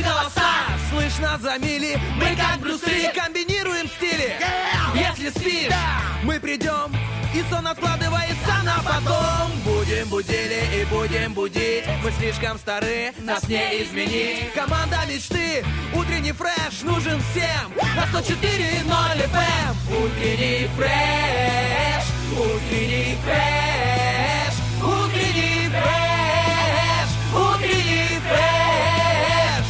наши голоса. Слышно за мили, мы как брусы Комбинируем стили, если спишь Мы придем, и сон откладывается на потом. Будем будили и будем будить. Мы слишком стары, нас не изменить. Команда мечты, утренний фреш нужен всем. На 104.0 FM Утренний фреш, утренний фреш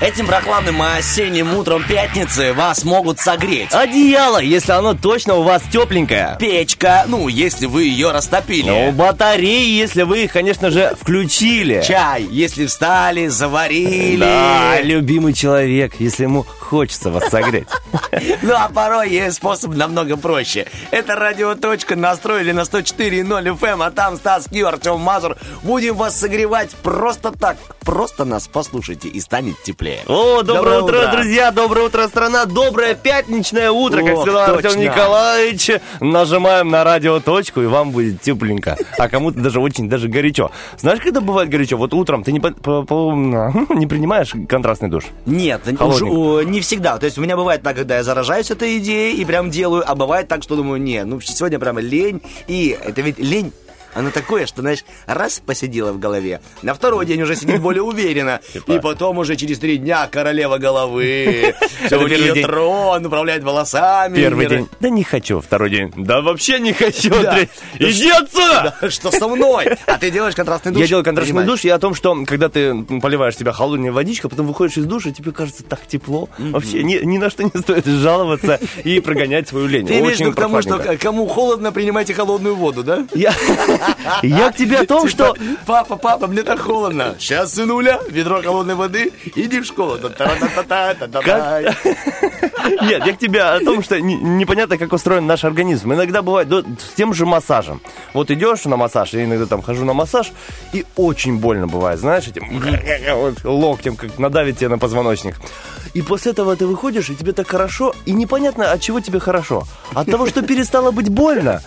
Этим прохладным осенним утром пятницы вас могут согреть. Одеяло, если оно точно у вас тепленькое. Печка, ну, если вы ее растопили. Ну, батареи, если вы их, конечно же, включили. Чай, если встали, заварили. Да, любимый человек, если ему хочется вас согреть. Ну, а порой есть способ намного проще. Это радиоточка настроили на 104.0 FM, а там Стас Кью, Артем Мазур. Будем вас согревать просто так. Просто нас послушайте и станет теплее. О, доброе, Доброе утро, утро. друзья, доброе утро, страна, доброе пятничное утро, как Ох, сказал Артем. Николаевич. Нажимаем на радиоточку, и вам будет тепленько. А кому-то даже очень даже горячо. Знаешь, когда бывает горячо? Вот утром ты не, по- по- по- не принимаешь контрастный душ? Нет, уж, о, не всегда. То есть у меня бывает так, когда я заражаюсь этой идеей и прям делаю, а бывает так, что думаю, не, ну сегодня прямо лень. И это ведь лень Оно такое, что, знаешь, раз посидела в голове, на второй день уже сидит более уверенно, Типа. и потом уже через три дня королева головы, все у нее трон, управляет волосами. Первый день. Да не хочу. Второй день. Да вообще не хочу. Иди отсюда! Да, Что со мной? А ты делаешь контрастный душ? Я делаю контрастный душ, и о том, что когда ты поливаешь себя холодной водичкой, потом выходишь из душа, тебе кажется так тепло. Вообще ни, на что не стоит жаловаться и прогонять свою лень. Ты имеешь к тому, что кому холодно, принимайте холодную воду, да? Я, я к тебе о том, Типа, что... Папа, папа, мне так холодно. Сейчас, сынуля, ведро холодной воды, иди в школу. Нет, я к тебе о том, что не- непонятно, как устроен наш организм. Иногда бывает с тем же массажем. Вот идешь на массаж, я иногда там хожу на массаж, и очень больно бывает, знаешь, этим локтем, как надавить тебе на позвоночник. И после этого ты выходишь, и тебе так хорошо, и непонятно, от чего тебе хорошо. От того, что перестало быть больно,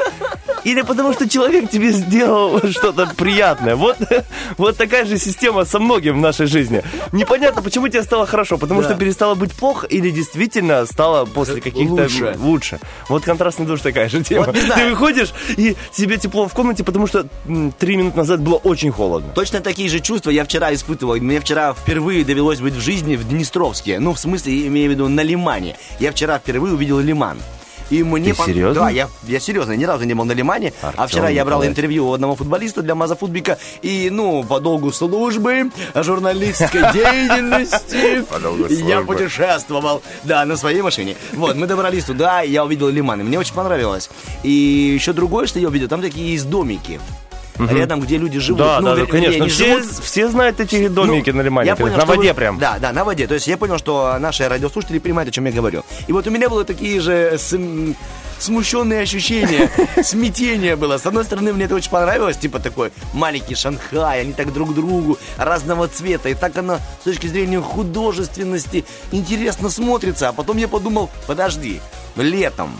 или потому что человек тебе сделал что-то приятное. Вот, вот такая же система со многим в нашей жизни. Непонятно, почему тебе стало хорошо, потому Да. что перестало быть плохо или действительно стало после каких-то Лучше. лучше. Вот контрастный душ такая же тема. Вот. Ты выходишь, и тебе тепло в комнате, потому что три минуты назад было очень холодно. Точно такие же чувства я вчера испытывал. Мне вчера впервые довелось быть в жизни в Днестровске. Ну, в смысле, имею в виду на Лимане. Я вчера впервые увидел Лиман. И мне Ты серьезно? Да, я, я серьезно, ни разу не был на Лимане. а Артем вчера я брал Николаевич. интервью у одного футболиста для Маза Футбика. И, ну, по долгу службы, журналистской деятельности, я путешествовал, да, на своей машине. Вот, мы добрались туда, и я увидел Лиман, и мне очень понравилось. И еще другое, что я увидел, там такие есть домики. Рядом, где люди живут. Да, Ну, да, вернее, конечно. не Все, живут, все знают эти домики ну, на Лимане, я понял, на воде вы- прям. Да, да, на воде. То есть я понял, что наши радиослушатели понимают, о чем я говорю. И вот у меня было такие же см- смущенные ощущения, смятение было. С одной стороны, мне это очень понравилось, типа такой маленький Шанхай, они так друг другу разного цвета. И так оно с точки зрения художественности интересно смотрится. А потом я подумал, подожди, летом,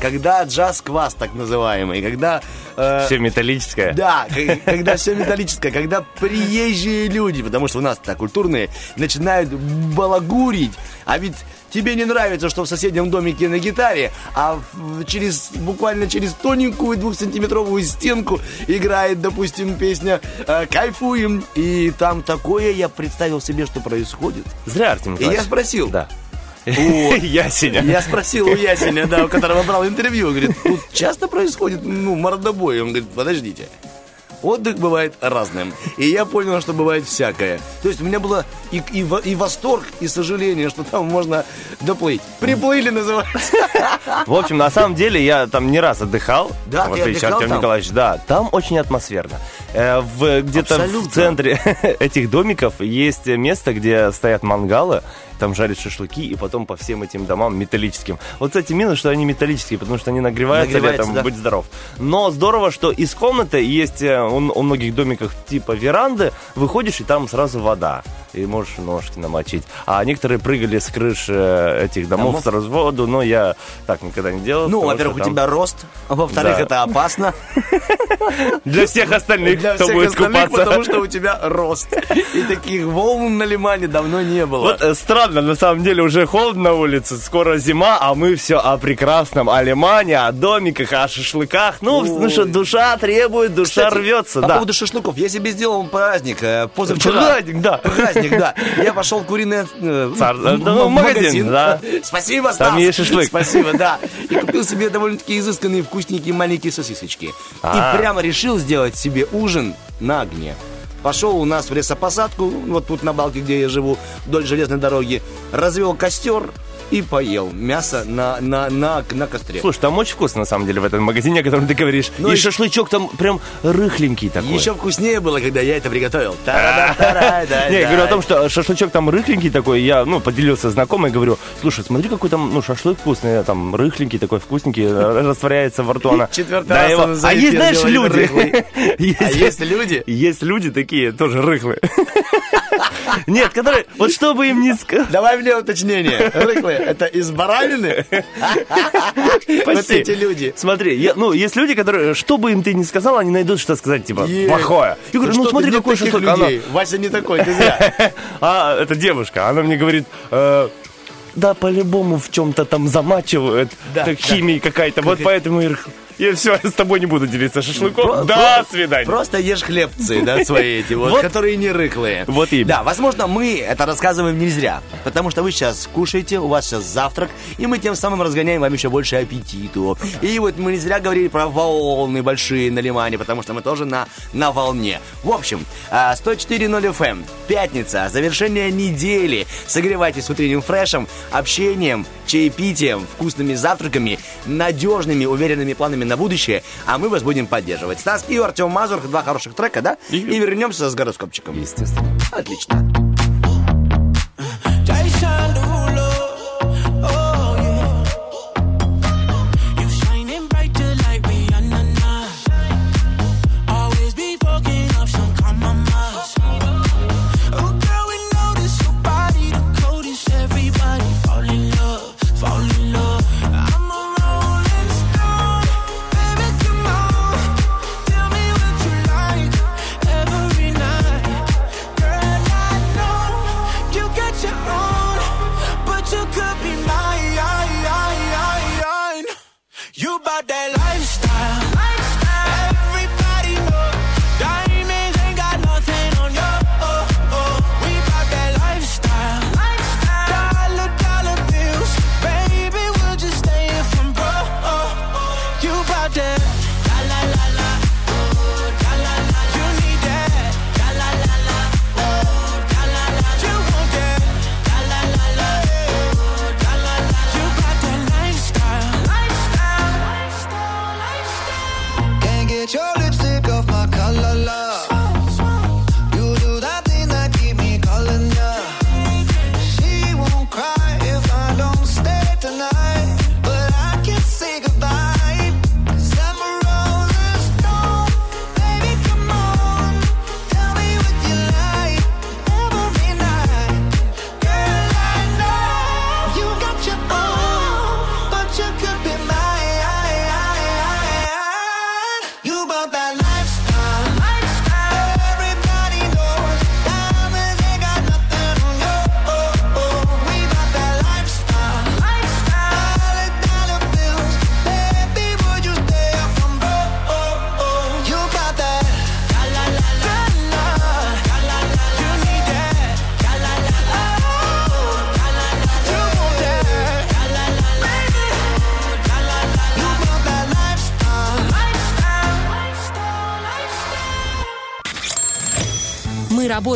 когда джаз-квас так называемый, когда... э, Все металлическое. да, когда все металлическое, когда приезжие люди, потому что у нас так культурные, начинают балагурить, а ведь тебе не нравится, что в соседнем домике на гитаре, а через буквально через тоненькую двухсантиметровую стенку играет, допустим, песня э, «Кайфуем», и там такое я представил себе, что происходит. Зря, Артем И я спросил, Да. Вот. Ясеня. Я спросил у Ясеня, да, у которого брал интервью, говорит, тут часто происходит, ну, мордобой. Он говорит, подождите. Отдых бывает разным. И я понял, что бывает всякое. То есть у меня было и, и, и восторг, и сожаление, что там можно доплыть. Приплыли, называется. В общем, на самом деле, я там не раз отдыхал. Да, в отличие от Артема? Николаевича. Да, там очень атмосферно. Э, в- где-то в центре этих домиков есть место, где стоят мангалы, там жарят шашлыки, и потом по всем этим домам металлическим. Вот, кстати, минус, что они металлические, потому что они нагреваются, Нагреваются, летом, да. будь здоров. Но здорово, что из комнаты есть, э, у, у многих домиках типа веранды, выходишь, и там сразу вода. И можешь ножки намочить. А некоторые прыгали с крыш э, этих домов, Домов? сразу в воду, но я так никогда не делал. Ну, во-первых, что у там тебя рост, а во-вторых, Да. это опасно. Для всех остальных, Для всех остальных, потому что у тебя рост. И таких волн на лимане давно не было. Вот э, странно, на самом деле уже холодно на улице, скоро зима, а мы все о прекрасном, о лимане, о домиках, о шашлыках. Ну, ну что, душа требует, душа рвется, По поводу шашлыков. Я себе сделал праздник э, позавчера. Праздник, да. Праздник, да. Я пошел в куриное... э, м- ну, магазин, да. Спасибо, Там Стас. есть шашлык. Спасибо, да. И купил себе довольно-таки изысканные, вкусненькие маленькие сосисочки. А. И прямо решил сделать себе ужин на огне. Пошел у нас в лесопосадку, вот тут на балке, где я живу, вдоль железной дороги, развел костер и поел мясо на, на, на, на костре. Слушай, там очень вкусно, на самом деле, в этом магазине, о котором ты говоришь. Ну, и и- шашлычок там прям рыхленький такой. Еще вкуснее было, когда я это приготовил. Не, я говорю о том, что шашлычок там рыхленький такой, я, ну, поделился знакомой, говорю, слушай, смотри, какой там, ну, шашлык вкусный, там, рыхленький такой, вкусненький, э, растворяется во рту она. Четвертый раз А есть, знаешь, люди. А есть люди? Есть люди такие, тоже рыхлые. Нет, которые, вот что бы им ни сказать. Давай мне уточнение. Рыхлые, это из баранины? Вот эти люди. Смотри, ну, есть люди, которые, что бы им ты ни сказал, они найдут, что сказать, типа, плохое. Я говорю, ну, смотри, какой шашлык. Вася не такой, ты зря. А, это девушка, она мне говорит, э, да, по-любому в чем-то там замачивают, Да, так да. химия какая-то, вот поэтому и я все, с тобой не буду делиться шашлыком. Про- До про- свидания. Просто ешь хлебцы, да, свои эти вот, Вот. которые не рыхлые. Вот именно. Да, возможно, мы это рассказываем не зря, потому что вы сейчас кушаете, у вас сейчас завтрак, и мы тем самым разгоняем вам еще больше аппетиту. И вот мы не зря говорили про волны большие на Лимане, потому что мы тоже на, на волне. В общем, а, 104.0 FM, пятница, завершение недели. Согревайтесь с утренним фрешем, общением, чаепитием, вкусными завтраками, надежными, уверенными планами на будущее, а мы вас будем поддерживать. Стас и Артем Мазур, два хороших трека, да? И, И- вернемся с гороскопчиком. Естественно. Отлично.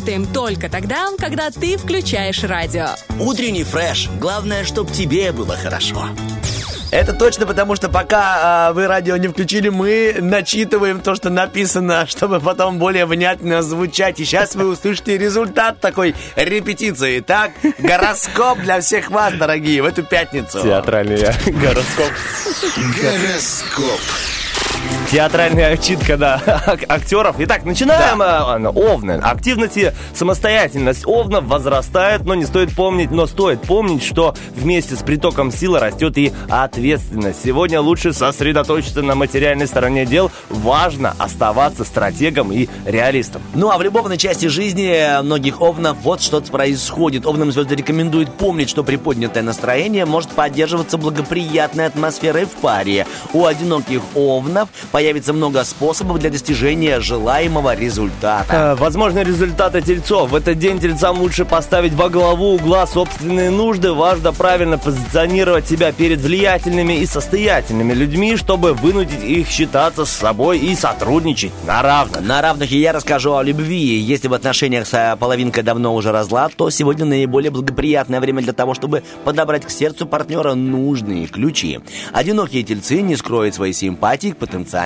Работаем только тогда, когда ты включаешь радио. Утренний фреш. Главное, чтобы тебе было хорошо. Это точно, потому что пока а, вы радио не включили, мы начитываем то, что написано, чтобы потом более внятно звучать. И сейчас вы услышите результат такой репетиции. Так, гороскоп для всех вас, дорогие, в эту пятницу. Театральный гороскоп. Гороскоп. Театральная читка, да, ак- актеров. Итак, начинаем. э, Овны. Активность и самостоятельность овнов возрастает, но не стоит помнить, но стоит помнить, что вместе с притоком силы растет и ответственность. Сегодня лучше сосредоточиться на материальной стороне дел. Важно оставаться стратегом и реалистом. Ну а в любовной части жизни многих овнов вот что происходит. Овнам звезды рекомендуют помнить, что приподнятое настроение может поддерживаться благоприятной атмосферой в паре. У одиноких овнов появится много способов для достижения желаемого результата. Э, Возможны результаты тельцов. В этот день тельцам лучше поставить во главу угла собственные нужды. Важно правильно позиционировать себя перед влиятельными и состоятельными людьми, чтобы вынудить их считаться с собой и сотрудничать на равных. На равных я расскажу о любви. Если в отношениях с э, половинкой давно уже разлад, то сегодня наиболее благоприятное время для того, чтобы подобрать к сердцу партнера нужные ключи. Одинокие тельцы не скроют своей симпатии к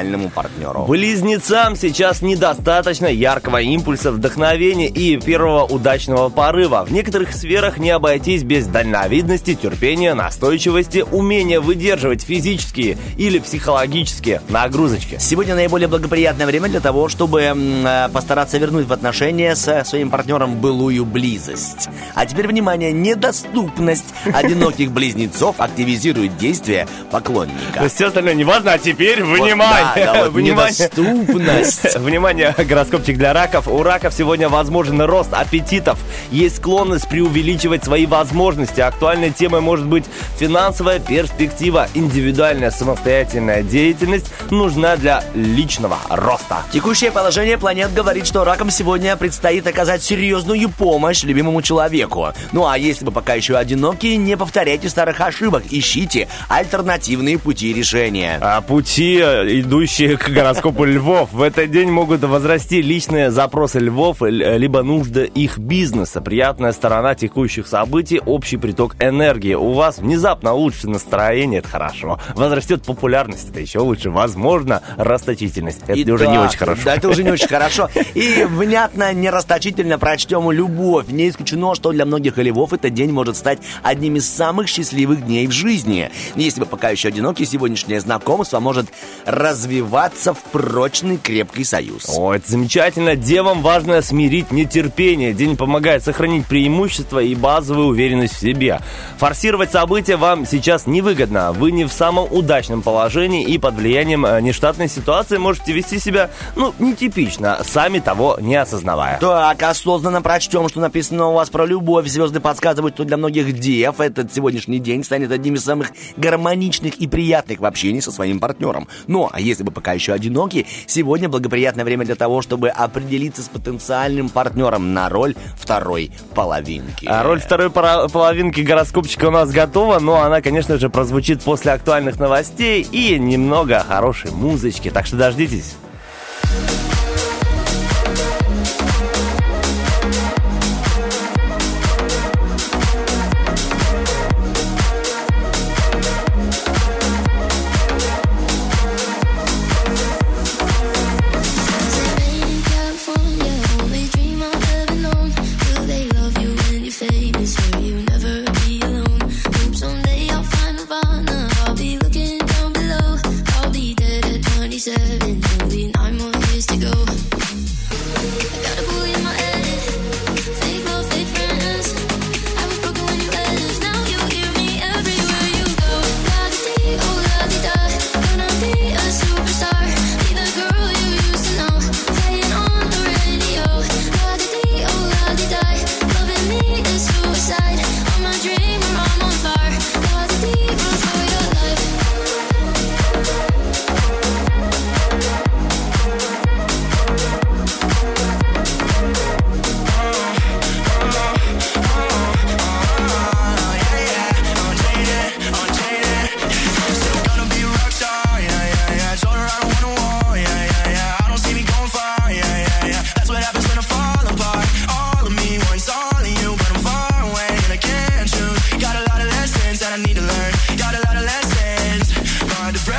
потенциальному партнеру. Близнецам сейчас недостаточно яркого импульса, вдохновения и первого удачного порыва. В некоторых сферах не обойтись без дальновидности, терпения, настойчивости, умения выдерживать физические или психологические нагрузочки. Сегодня наиболее благоприятное время для того, чтобы э, постараться вернуть в отношения со своим партнером былую близость. А теперь, внимание, недоступность одиноких близнецов активизирует действие То поклонника. все остальное не важно, а теперь внимание! Да, да, вот внимание! недоступность. Внимание, гороскопчик для раков. У раков сегодня возможен рост аппетитов. Есть склонность преувеличивать свои возможности. Актуальной темой может быть финансовая перспектива. Индивидуальная самостоятельная деятельность нужна для личного роста. Текущее положение планет говорит, что ракам сегодня предстоит оказать серьезную помощь любимому человеку. Ну а если вы пока еще одиноки, не повторяйте старых ошибок, ищите альтернативные пути решения. А пути, э, идущие к гороскопу львов, в этот день могут возрасти личные запросы львов, либо нужда их бизнеса. Приятная сторона текущих событий – общий приток энергии. У вас внезапно улучшится настроение, это хорошо. Возрастет популярность, это еще лучше. Возможно, расточительность. Это Итак, уже не очень хорошо. Да, это уже не очень хорошо. И внятно, нерасточительно прочтем любовь. Не исключено, что для многих львов этот день может стать одним из самых счастливых дней в жизни. Если вы пока еще одиноки, сегодняшнее знакомство может развиваться в прочный крепкий союз. О, это замечательно. Девам важно смирить нетерпение. День помогает сохранить преимущество и базовую уверенность в себе. Форсировать события вам сейчас невыгодно. Вы не в самом удачном положении и под влиянием э, нештатной ситуации можете вести себя, ну, нетипично, сами того не осознавая. Так, осознанно прочтем, что написано у вас про любовь. Звезды подсказывают, что для многих дев этот сегодняшний день станет одним из самых гармоничных и приятных в общении со своим партнером. Ну, а если вы пока еще одиноки, сегодня благоприятное время для того, чтобы определиться с потенциальным партнером на роль второй половинки. А роль второй половинки гороскопчика у нас готова, но она, конечно же, прозвучит после актуальных новостей и немного хорошей музычки, так что дождитесь.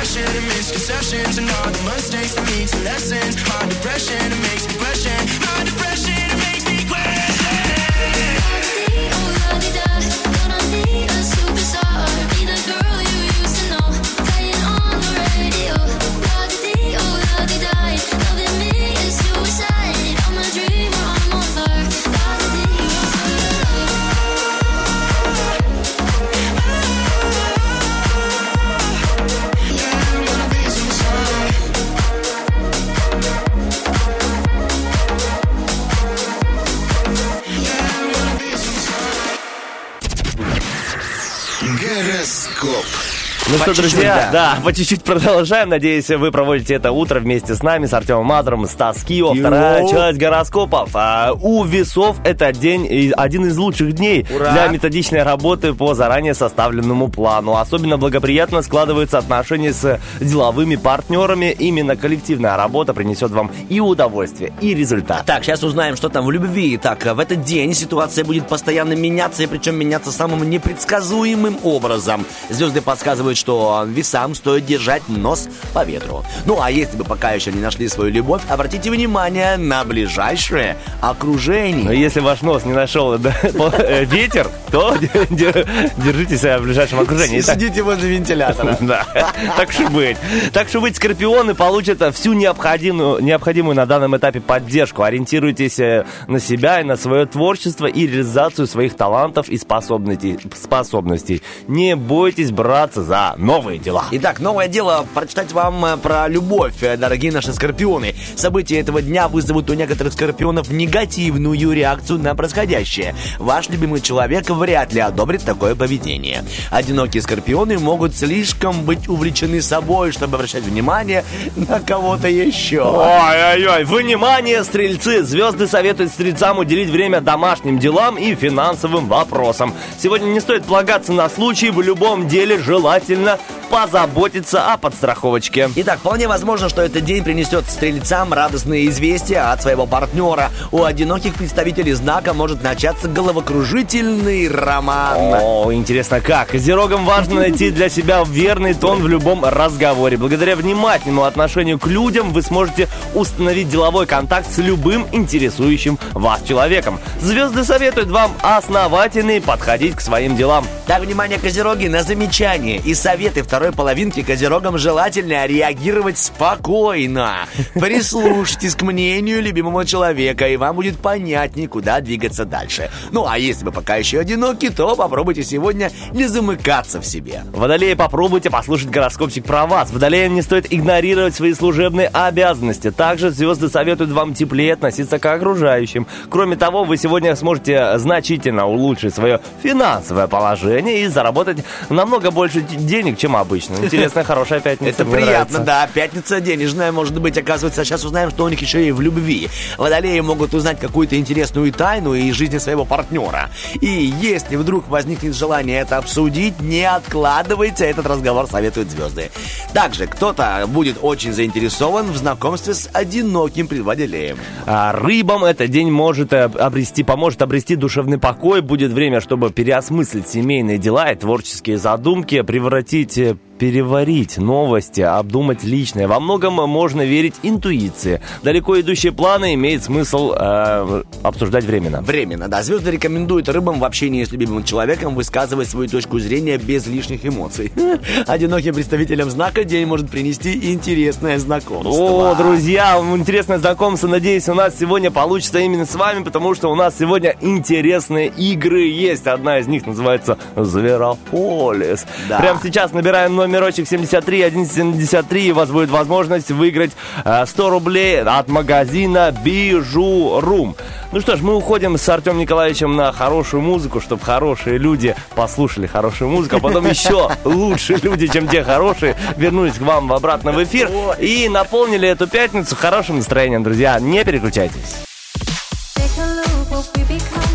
And misconceptions and all the mistakes that lead to lessons. My depression it makes me question. My depression Ну По что, чуть-чуть, друзья, да. да. по чуть-чуть продолжаем. Надеюсь, вы проводите это утро вместе с нами, с Артемом Мазуром, Стас Кио. Вторая часть гороскопов. А, у весов это день, один из лучших дней Ура. для методичной работы по заранее составленному плану. Особенно благоприятно складываются отношения с деловыми партнерами. Именно коллективная работа принесет вам и удовольствие, и результат. Так, сейчас узнаем, что там в любви. Так, в этот день ситуация будет постоянно меняться, и причем меняться самым непредсказуемым образом. Звезды подсказывают, что весам стоит держать нос по ветру. Ну, а если вы пока еще не нашли свою любовь, обратите внимание на ближайшее Но окружение. если ваш нос не нашел да, э, ветер, то держитесь в ближайшем окружении. Сидите возле вентилятора. Да, так что быть. Так что быть, скорпионы получат всю необходимую, необходимую на данном этапе поддержку. Ориентируйтесь э, на себя и на свое творчество и реализацию своих талантов и способностей. способностей. Не бойтесь браться за новые дела. Итак, новое дело прочитать вам э, про любовь, э, дорогие наши скорпионы. События этого дня вызовут у некоторых скорпионов негативную реакцию на происходящее. Ваш любимый человек вряд ли одобрит такое поведение. Одинокие скорпионы могут слишком быть увлечены собой, чтобы обращать внимание на кого-то еще. Ой-ой-ой, внимание, стрельцы! Звезды советуют стрельцам уделить время домашним делам и финансовым вопросам. Сегодня не стоит полагаться на случай, в любом деле желательно позаботиться о подстраховочке. Итак, вполне возможно, что этот день принесет стрельцам радостные известия от своего партнера. У одиноких представителей знака может начаться головокружительный роман. О, интересно как. Козерогам важно найти для себя верный тон в любом разговоре. Благодаря внимательному отношению к людям вы сможете установить деловой контакт с любым интересующим вас человеком. Звезды советуют вам основательно подходить к своим делам. Так, внимание, козероги, на замечания и советы второй половинки козерогам желательно реагировать спокойно. Прислушайтесь к мнению любимого человека, и вам будет понятнее, куда двигаться дальше. Ну, а если вы пока еще одиноки, то попробуйте сегодня не замыкаться в себе. Водолеи, попробуйте послушать гороскопчик про вас. Водолеям не стоит игнорировать свои служебные обязанности. Также звезды советуют вам теплее относиться к окружающим. Кроме того, вы сегодня сможете значительно улучшить свое финансовое положение и заработать намного больше д- денег, чем обычно. Интересная, хорошая пятница. Это приятно, да. Пятница денежная, может быть, оказывается. Сейчас узнаем, что у них еще и в любви. Водолеи могут узнать какую-то интересную тайну из жизни своего партнера. И если вдруг возникнет желание это обсудить, не откладывайте этот разговор, советуют звезды. Также кто-то будет очень заинтересован в знакомстве с одиноким предводителем. А рыбам этот день может обрести, поможет обрести душевный покой. Будет время, чтобы переосмыслить семейные дела и творческие задумки, превратить э, переварить новости, обдумать личное. Во многом можно верить интуиции. Далеко идущие планы имеет смысл э, обсуждать временно. Временно, да. Звезды рекомендуют рыбам в общении с любимым человеком высказывать свою точку зрения без лишних эмоций. Одиноким представителям знака день может принести интересное знакомство. О, друзья, интересное знакомство. Надеюсь, у нас сегодня получится именно с вами, потому что у нас сегодня интересные игры есть. Одна из них называется Зверополис. Да. Прямо сейчас набираем номерочек 73 173, и у вас будет возможность выиграть э, 100 рублей от магазина Бижурум. Ну что ж, мы уходим с Артемом Николаевичем на хорошую музыку, чтобы хорошие люди послушали хорошую музыку, а потом еще лучше люди, чем те хорошие, вернулись к вам в обратно в эфир и наполнили эту пятницу хорошим настроением, друзья. Не переключайтесь. Take a look what we become.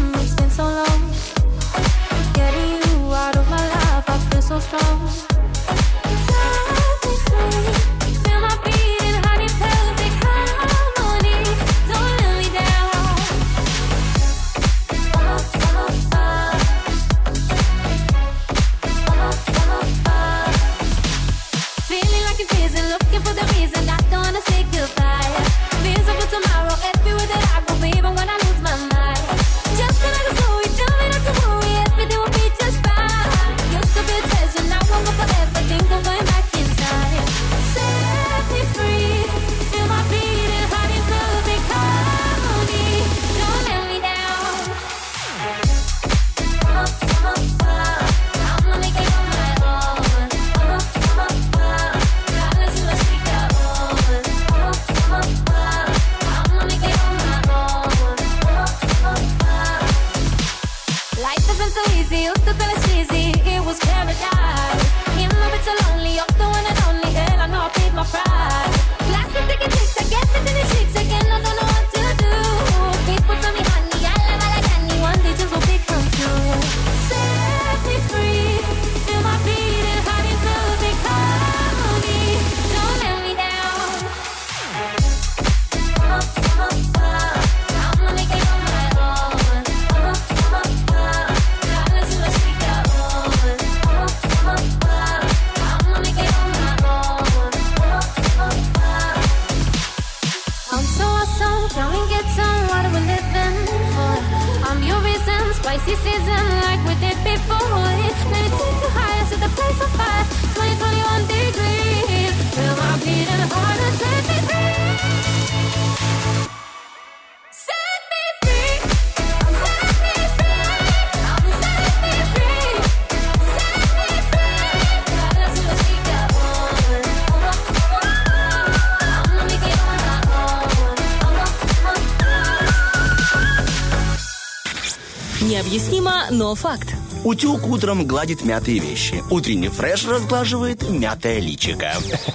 Факт. Утюг утром гладит мятые вещи. Утренний фреш разглаживает мятое личико.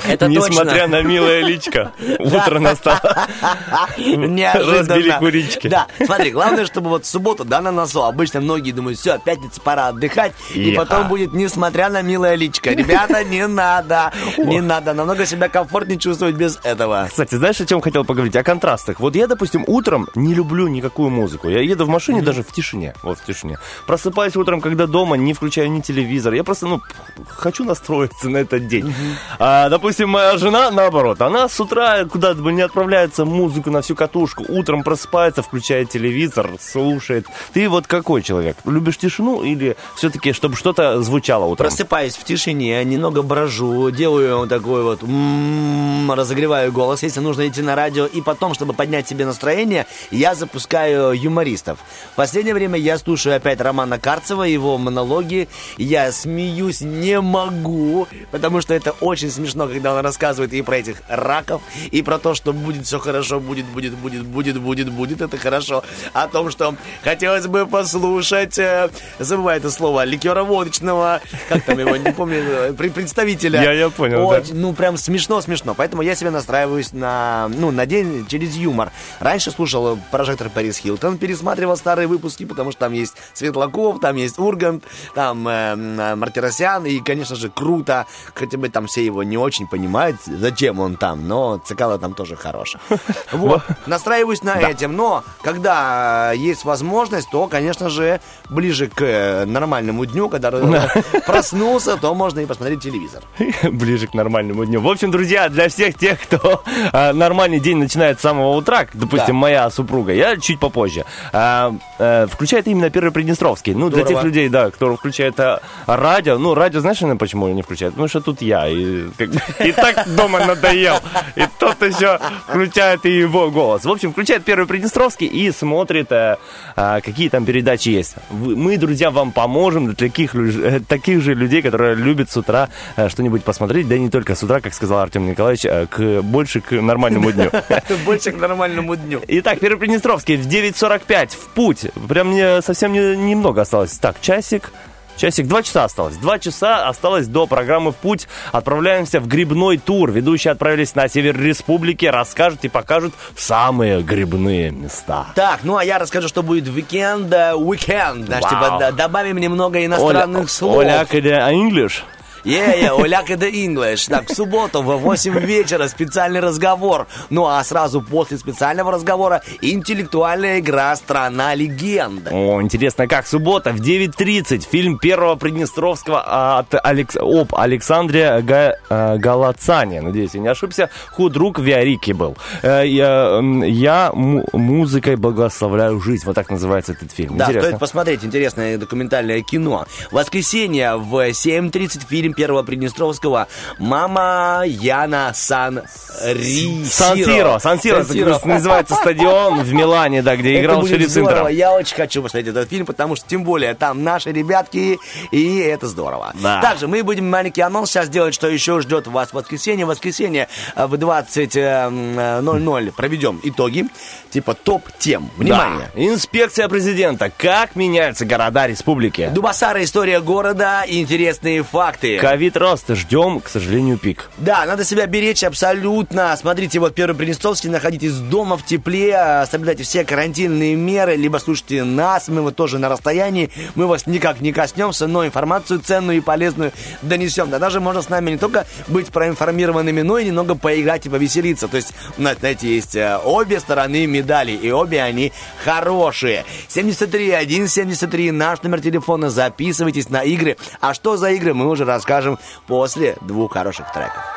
Это Несмотря на милое личко, утро настало. Неожиданно. Разбили курички. Да, смотри, главное, чтобы вот суббота, да, на носу. Обычно многие думают, все, пятница, пора отдыхать. И потом будет, несмотря на милое личико. Ребята, не надо, не надо. Намного себя комфортнее чувствовать без этого. Кстати, знаешь, о чем хотел поговорить? О контрастах. Вот я, допустим, утром не люблю никакую музыку. Я еду в машине даже в тишине. Вот в тишине. Просыпаюсь утром, когда дома, не включаю ни телевизор. Я просто, ну, хочу настроиться на этот день. А, допустим, моя жена, наоборот, она с утра куда-то бы не отправляется, музыку на всю катушку. Утром просыпается, включает телевизор, слушает. Ты вот какой человек? Любишь тишину или все-таки, чтобы что-то звучало утром? Просыпаюсь в тишине, немного брожу, делаю вот такой вот, м, разогреваю голос, если нужно идти на радио, и потом, чтобы поднять себе настроение, я запускаю юмористов. В последнее время я слушаю опять Романа Карцева, его монологи, я смеюсь не могу, потому что это очень смешно, когда он рассказывает и про этих раков, и про то, что будет все хорошо, будет, будет, будет, будет, будет, будет, это хорошо, о том, что хотелось бы послушать, э, забываю это слово, ликера водочного, как там его, не помню, э, представителя. Я- я понял, да. Очень, Ну, прям смешно-смешно. Поэтому я себя настраиваюсь на, ну, на день через юмор. Раньше слушал прожектор Парис Хилтон, пересматривал старые выпуски, потому что там есть Светлаков, там есть Ургант, там э, м, Мартиросян, и, конечно же, круто, хотя бы там все его не очень понимают, зачем он там, но Цикало там тоже хороший. Вот, настраиваюсь на этим, но когда э, есть возможность, то, конечно же, ближе к э, нормальному дню, когда э, проснулся, то можно и посмотреть телевизор. Ближе к нормальному дню. В общем, друзья, для всех тех, кто нормальный день начинает с самого утра, допустим, Да. моя супруга, я чуть попозже, а, э, включает именно первый Приднестровский. Ну, для тех людей, да, кто включает а, радио. Ну, радио, знаешь, почему не включает? Потому что тут я. И, как и так дома надоел. И тот еще включает и его голос. В общем, включает первый Приднестровский и смотрит, э, а, какие там передачи есть. Мы, друзья, вам поможем для таких, э, таких же людей, которые любят с утра э, что-нибудь посмотреть, да и не только с утра, как сказал Артем Николаевич, к, больше к нормальному дню. Больше к нормальному дню. Итак, Первый Приднестровский в 9.45 в путь. Прям мне совсем не- немного осталось. Так, часик. Часик, два часа осталось. Два часа осталось до программы «В путь». Отправляемся в грибной тур. Ведущие отправились на север республики, расскажут и покажут самые грибные места. Так, ну а я расскажу, что будет уикенд. Уикенд. Знаешь, Вау. типа, добавим немного иностранных слов. Оля, когда English? Yeah, yeah, Оляк это English. Так, в субботу в 8 вечера специальный разговор. Ну а сразу после специального разговора интеллектуальная игра «Страна легенд». О, интересно, как суббота в 9.30 фильм первого Приднестровского от Алекс... об Александре Га... э, Галацане. Надеюсь, я не ошибся. Худрук Виарики был. Э, Я, я му- музыкой благословляю жизнь. Вот так называется этот фильм. Да, Интересно. стоит посмотреть интересное документальное кино. В воскресенье в 7.30 фильм Первого Приднестровского. Мама Яна Сан Ри. Сан-Сиро, Сан-Сиро, это называется стадион в Милане, да, где Это играл Шериф здорово. Центра. Я очень хочу посмотреть этот фильм, потому что тем более там наши ребятки, и это здорово. Да. Также мы будем маленький анонс сейчас делать, что еще ждет вас в воскресенье. В воскресенье э, в 20.00 проведем итоги, типа топ-тем. Внимание! Да. Инспекция президента. Как меняются города республики? Дубасара, история города, интересные факты. Ковид рост. Ждем, к сожалению, пик. Да, надо себя беречь абсолютно. Смотрите, вот Первый Приднестровский, находитесь дома в тепле, а, соблюдайте все карантинные меры, либо слушайте нас, мы вот тоже на расстоянии, мы вас никак не коснемся, но информацию ценную и полезную донесем. Да даже можно с нами не только быть проинформированными, но и немного поиграть и повеселиться. То есть у нас, знаете, есть э, обе стороны медали, и обе они хорошие. 73 173 наш номер телефона, записывайтесь на игры. А что за игры, мы уже расскажем после двух хороших треков.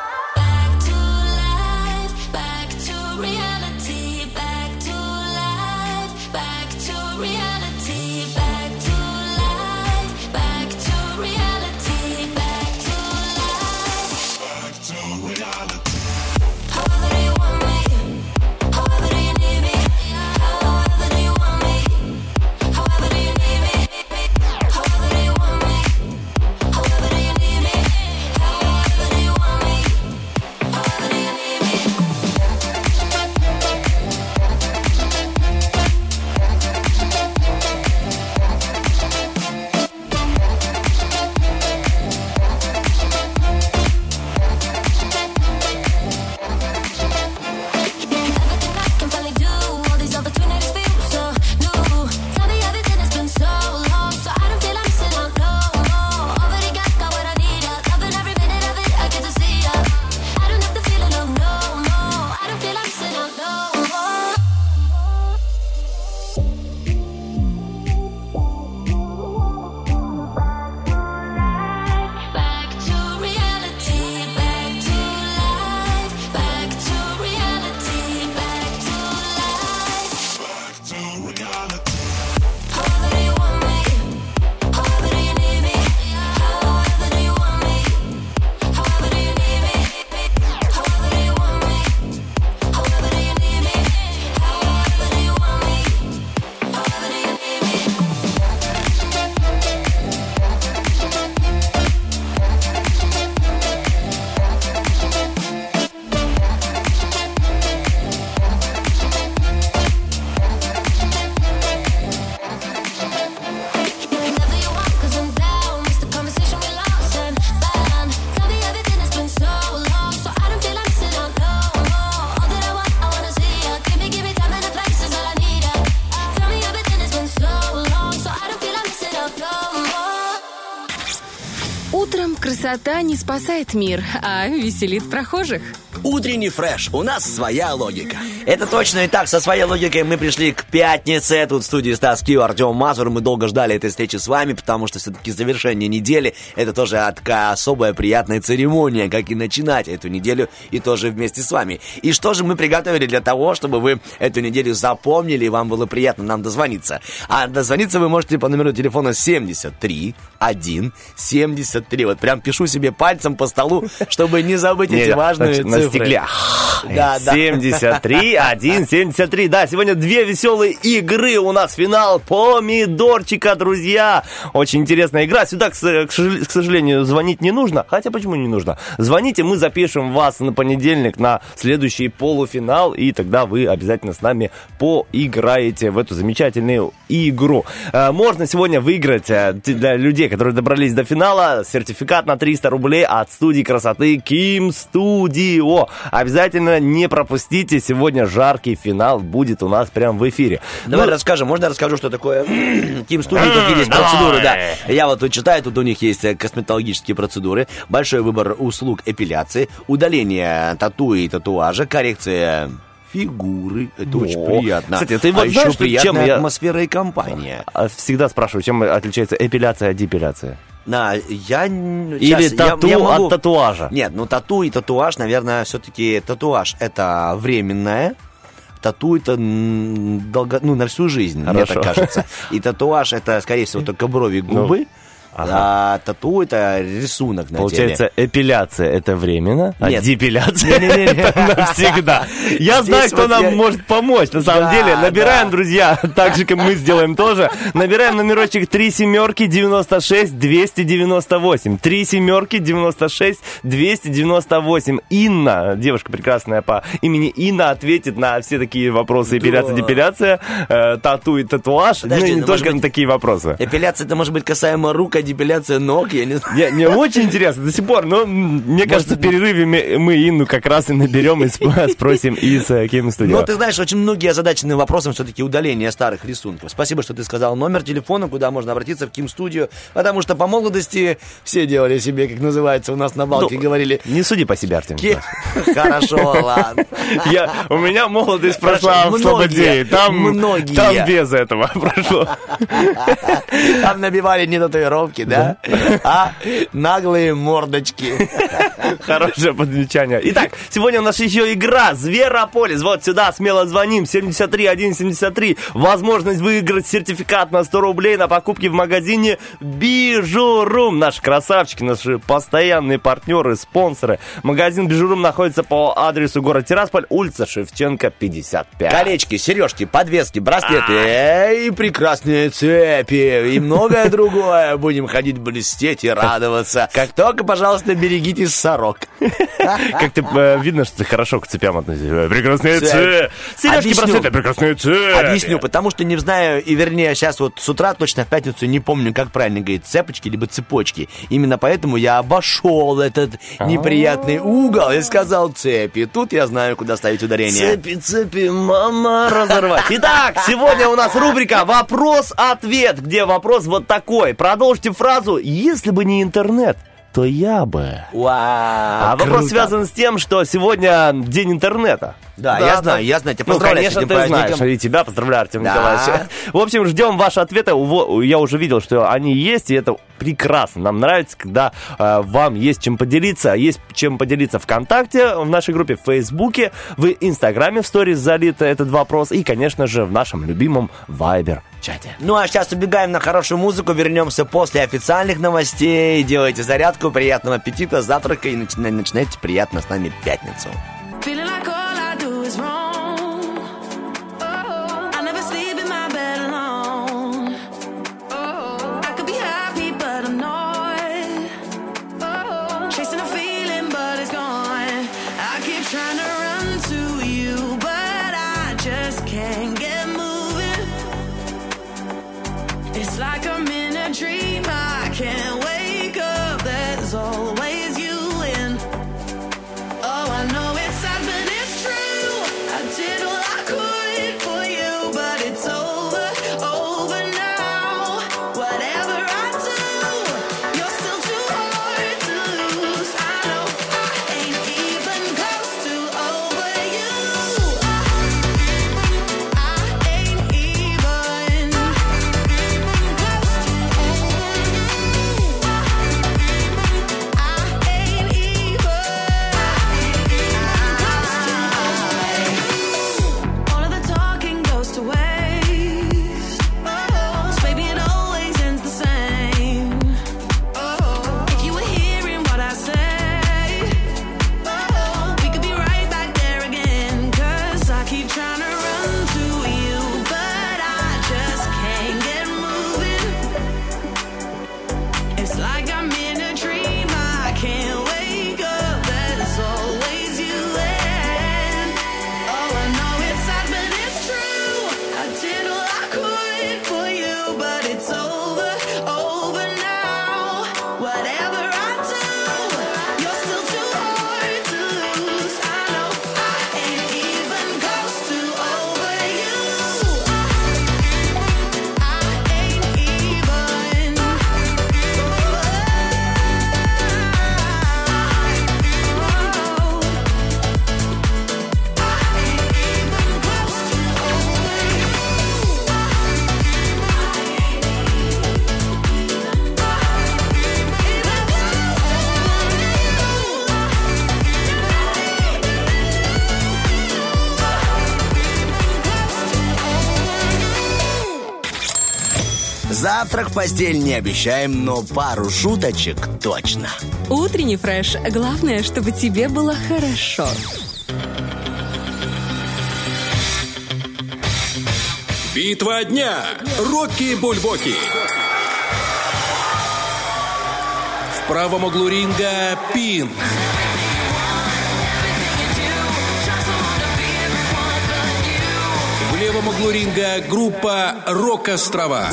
Не спасает мир, а веселит прохожих. Утренний фреш. У нас своя логика. Это точно и так. Со своей логикой мы пришли к пятнице. Тут в студии Стас Кио, Артем Мазур. Мы долго ждали этой встречи с вами, потому что все-таки завершение недели это тоже такая особая приятная церемония, как и начинать эту неделю и тоже вместе с вами. И что же мы приготовили для того, чтобы вы эту неделю запомнили и вам было приятно нам дозвониться? А дозвониться вы можете по номеру телефона 73 1 73. Вот прям пишу себе пальцем по столу, чтобы не забыть эти важные на, на цифры. стекле. Да, да. 73, 1, 73. Да, сегодня две веселые игры. У нас финал помидорчика, друзья. Очень интересная игра. Сюда, к сожалению, звонить не нужно. Хотя почему не нужно? Звоните, мы запишем вас на понедельник на следующий полуфинал. И тогда вы обязательно с нами поиграете в эту замечательную игру. Э, Можно сегодня выиграть э, для людей, которые добрались до финала, сертификат на 300 рублей от студии красоты Ким Студио. Обязательно не пропустите. Сегодня жаркий финал будет у нас прямо в эфире. Давай Ну, расскажем, можно я расскажу, что такое Ким Студии, какие есть процедуры, да. Я вот тут читаю, тут у них есть э, косметологические процедуры, большой выбор услуг эпиляции, удаление тату и татуажа, коррекция фигуры. Это О, очень приятно. кстати, ты а вот еще знаешь, что- приятная чем я- атмосфера и компания. а всегда спрашиваю, чем отличается эпиляция от депиляция? На, я... Или я- тату я могу- от татуажа? Нет, ну тату и татуаж, наверное, все-таки татуаж это временное. Тату это долго, ну, на всю жизнь, мне Хорошо. так кажется. И татуаж это, скорее всего, только брови, Ну. Губы. А тату это рисунок на Получается, эпиляция это временно, а Нет. депиляция Не-не-не. это навсегда. Я Здесь знаю, кто вот нам я- может помочь. На самом Да, деле, набираем, да. друзья, так же, как мы сделаем тоже. Набираем номерочек 3 семерки 96 298. 3 семерки 96 298. Инна, девушка прекрасная по имени Инна, ответит на все такие вопросы. Эпиляция, депиляция, э, тату и татуаж. Подожди, ну и не только на такие вопросы. Эпиляция это может быть касаемо рук, а депиляция ног, я не знаю. Не, мне очень интересно до сих пор, но мне кажется, в перерыве мы, мы Инну как раз и наберем и сп- спросим из э, киностудии. Но ты знаешь, очень многие озадачены вопросом все-таки удаления старых рисунков. Спасибо, что ты сказал номер телефона, куда можно обратиться в Ким-студию, потому что по молодости все делали себе, как называется, у нас на балке Ну, говорили. Не суди по себе, Артем. «Ке- Хорошо, ладно. Я, у меня молодость прошла в Слободзее. Там, многие. там без этого прошло. Там набивали не татуировки, да? А наглые мордочки. Хорошее подмечание. Итак, сегодня у нас еще игра Зверополис. Вот сюда смело звоним. 73 173. Возможность выиграть сертификат на 100 рублей на покупки в магазине Бижурум. Наши красавчики, наши постоянные партнеры, спонсоры. Магазин Бижурум находится по адресу город Тирасполь, улица Шевченко, 55. Колечки, сережки, подвески, браслеты и прекрасные цепи и многое другое. Будем ходить блестеть и радоваться. Как только, пожалуйста, берегитесь сорок. Как ты, э, видно, что ты хорошо к цепям относишься. Э, Прекрасные цепи. Сережки, браслеты, прекрасные цепи. Объясню, потому что не знаю, и вернее, сейчас вот с утра точно в пятницу не помню, как правильно говорить, цепочки либо цепочки. Именно поэтому я обошел этот неприятный угол и сказал цепи. Тут я знаю, куда ставить ударение. Цепи, цепи, мама, разорвать. Итак, сегодня у нас рубрика «Вопрос-ответ», где вопрос вот такой. Продолжите фразу «Если бы не интернет, то я бы...» Вау, А вопрос круто. связан с тем, что сегодня день интернета. Да, я знаю, я знаю. Тебя Ну, конечно, ты праздником. знаешь. И тебя поздравляю, Артем Да. Николаевич. В общем, ждем ваши ответы. Я уже видел, что они есть, и это прекрасно. Нам нравится, когда э, вам есть чем поделиться. Есть чем поделиться ВКонтакте, в нашей группе в Фейсбуке, в Инстаграме в сторис залит этот вопрос, и, конечно же, в нашем любимом Вайбер-чате. Ну а сейчас убегаем на хорошую музыку, вернемся после официальных новостей. Делайте зарядку, приятного аппетита, завтрака и начина- начинайте приятно с нами пятницу. Feeling like all I do is wrong. Завтрак в постель не обещаем, но пару шуточек точно. Утренний фреш. Главное, чтобы тебе было хорошо. Битва дня. Рокки Бульбоки. В правом углу ринга Пин. В левом углу ринга группа Рок-Острова.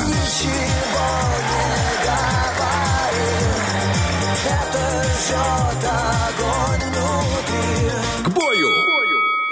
К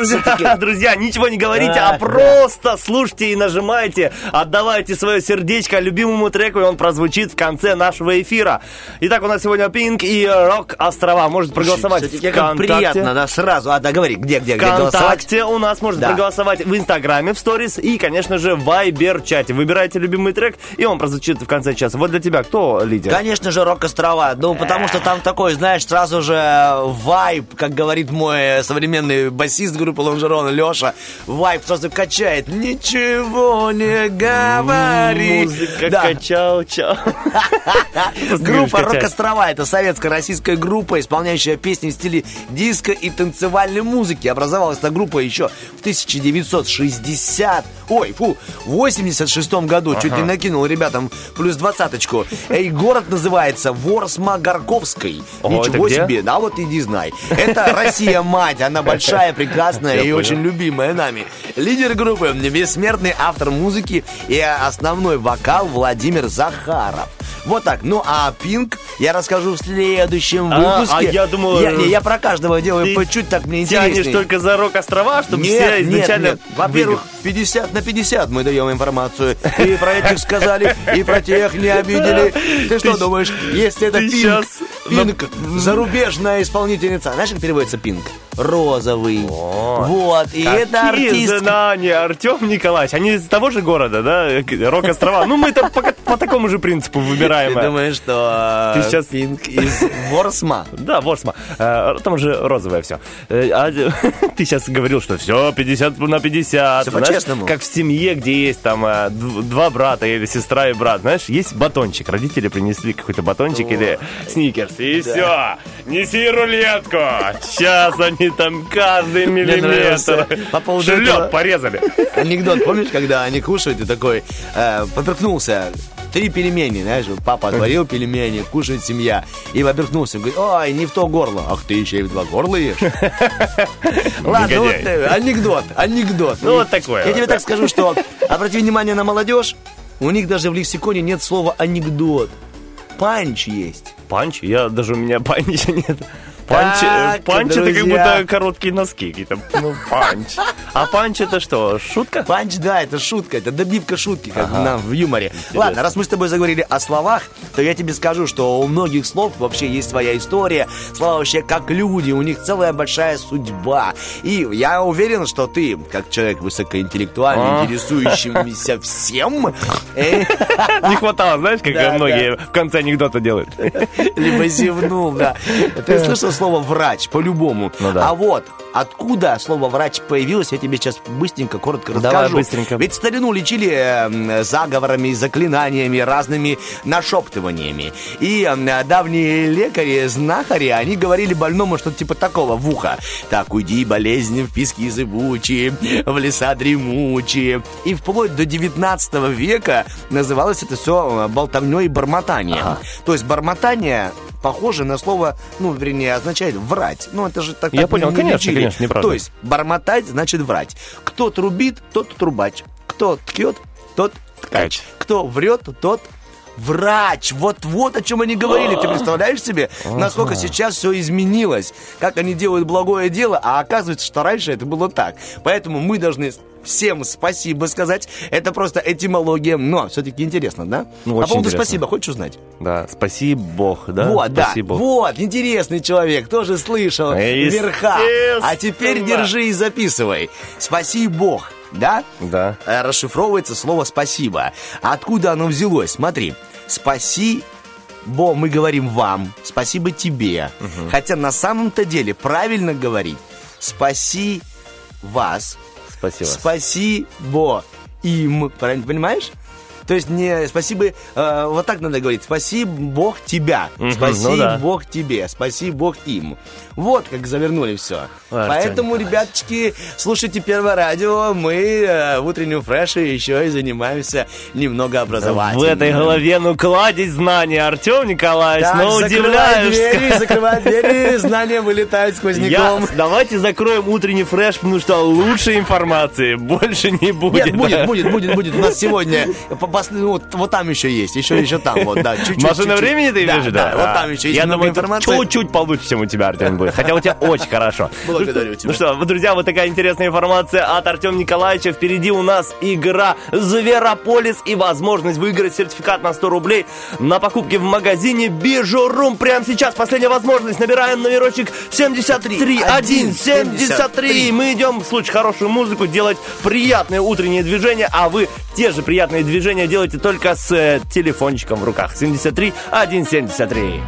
Друзья, друзья, ничего не говорите, а просто слушайте и нажимайте, отдавайте свое сердечко любимому треку, и он прозвучит в конце нашего эфира. Итак, у нас сегодня Пинк и Рок Острова. Может проголосовать Кстати, как приятно, да, сразу. А, да, говори, где, где, где голосовать? У нас можно Да. проголосовать в Инстаграме, в сторис и, конечно же, в Вайбер-чате. Выбирайте любимый трек, и он прозвучит в конце часа. Вот для тебя кто лидер? Конечно же, Рок-острова. Ну, потому что там такой, знаешь, сразу же вайб, как говорит мой э, современный басист группы Лонжерон Леша. Вайб сразу качает. Ничего не говори. Музыка Да. качал-чал. Группа качать. Рок-острова это советско-российская группа, исполняющая песни в стиле диско и танцевальной музыки. Образовалась эта группа еще в 1960, ой, фу, в 86 году. Чуть не накинул ребятам плюс двадцаточку. И город называется Ворсма-Горковской. О, Ничего себе, да вот иди знай. Это Россия-мать, она большая, прекрасная Я и понял. очень любимая нами. Лидер группы, бессмертный автор музыки и основной вокал Владимир Захаров. Вот так. Ну, а Пинк я расскажу в следующем А, выпуске. а я думал, Я, не, я про каждого делаю по чуть так мне Тянешь интереснее. только за Рок-Острова, чтобы Нет, все изначально... нет, нет. Во-первых, 50 на 50 мы даем информацию. И про этих сказали, и про тех не обидели. Ты что думаешь, если это Пинк, Пинк, зарубежная исполнительница, знаешь, как переводится Пинк? Розовый. Вот, и это артист. знания, Артем Николаевич. Они из того же города, да? Рок-Острова. Ну, мы это по, по такому же принципу выбираем. Ты думаешь, что Ты э, щас- Пинк из Ворсма? Да, Ворсма. Э, Там же розовое все. А ты сейчас говорил, что все 50 на 50. Всё Знаешь, по-честному. Как в семье, где есть там э, два брата или сестра и брат. Знаешь, есть батончик. Родители принесли какой-то батончик или сникерс. И все. Неси рулетку. Сейчас они там каждый миллиметр. По поводу Шлёп этого- порезали. Анекдот, помнишь, когда они кушают, и такой э, поперхнулся. Три пельмени, знаешь, папа отварил пельмени, кушает семья. И поперхнулся, говорит, ой, не в то горло. Ах, ты еще и в два горла ешь? Ладно, вот э, анекдот, анекдот. Ну, вот такое Я тебе так скажу, что обрати внимание на молодежь, у них даже в лексиконе нет слова анекдот. Панч есть. Панч? Я даже у меня панча нет. Панч, Так, панч это как будто короткие носки какие-то. Ну, панч. А панч это что, шутка? Панч, да, это шутка, это добивка шутки, как нам в юморе. Ладно, раз мы с тобой заговорили о словах, то я тебе скажу, что у многих слов вообще есть своя история. Слова вообще как люди, у них целая большая судьба. И я уверен, что ты, как человек высокоинтеллектуальный, А. интересующийся всем, э, Не хватало, знаешь, как многие в конце анекдота делают. либо зевнул, да. Ты слышал слово «врач» по-любому. Ну да. А вот откуда слово «врач» появилось, я тебе сейчас быстренько, коротко Давай расскажу. быстренько. Ведь старину лечили э, заговорами, заклинаниями, разными нашептываниями. И э, давние лекари, знахари, они говорили больному что-то типа такого в ухо. Так, уйди, болезнь в пески зыбучие, в леса дремучие. И вплоть до 19 века называлось это все болтовней и бормотанием. То есть бормотание похоже на слово, ну, вернее, означает врать. Ну, это же так Я так понял, не конечно, лечили. конечно, неправда. То есть бормотать значит врать. Кто трубит, тот трубач. Кто ткет, тот ткач. Кто врет, тот врач. Вот вот о чем они говорили. Ты представляешь себе, насколько сейчас все изменилось? Как они делают благое дело, а оказывается, что раньше это было так. Поэтому мы должны всем спасибо сказать. Это просто этимология, но все-таки интересно, да? Ну, По очень поводу спасибо, хочешь узнать? Да, спаси Бог, да? Вот, да. Спаси Бог. Вот, интересный человек, тоже слышал верха. А теперь держи и записывай. Спаси Бог, да? Да. Э, Расшифровывается слово «спасибо». А Откуда оно взялось? Смотри. Спаси Бо, мы говорим вам, спасибо тебе. Хотя на самом-то деле правильно говорить спаси вас, Спасибо. спаси Бо им. Понимаешь? То есть не спасибо, э, вот так надо говорить, спаси Бог тебя, Мгм, спаси ну да. Бог тебе, спаси Бог им. Вот как завернули все. Артем Поэтому, ребяточки, слушайте Первое радио, мы э, в утреннем фреше еще и занимаемся немного В образованием. этой голове, ну, кладезь знаний, Артем Николаевич, Так, ну, закрывай удивляешься. двери, закрывай двери, знания вылетают Я, сквозняком. давайте закроем утренний фреш, потому что лучшей информации больше не будет. Нет, будет, будет, будет, будет. У нас сегодня пос- ну, вот, вот там еще есть, еще, еще там, вот, да, чуть-чуть. Машина чуть-чуть. времени ты да, имеешь в виду? Да, вот А, там еще есть Я думаю, информации. чуть-чуть получше, чем у тебя, Артем, будет. Хотя у тебя очень хорошо. Благодарю Ну тебя. что, вот, друзья, вот такая интересная информация от Артема Николаевича. Впереди у нас игра «Зверополис» и возможность выиграть сертификат на 100 рублей на покупки в магазине «Бижурум». Прямо сейчас последняя возможность. Набираем номерочек 73 173. Мы идем слушать хорошую музыку, делать приятные утренние движения, а вы те же приятные движения делаете только с э, телефончиком в руках. 73 173.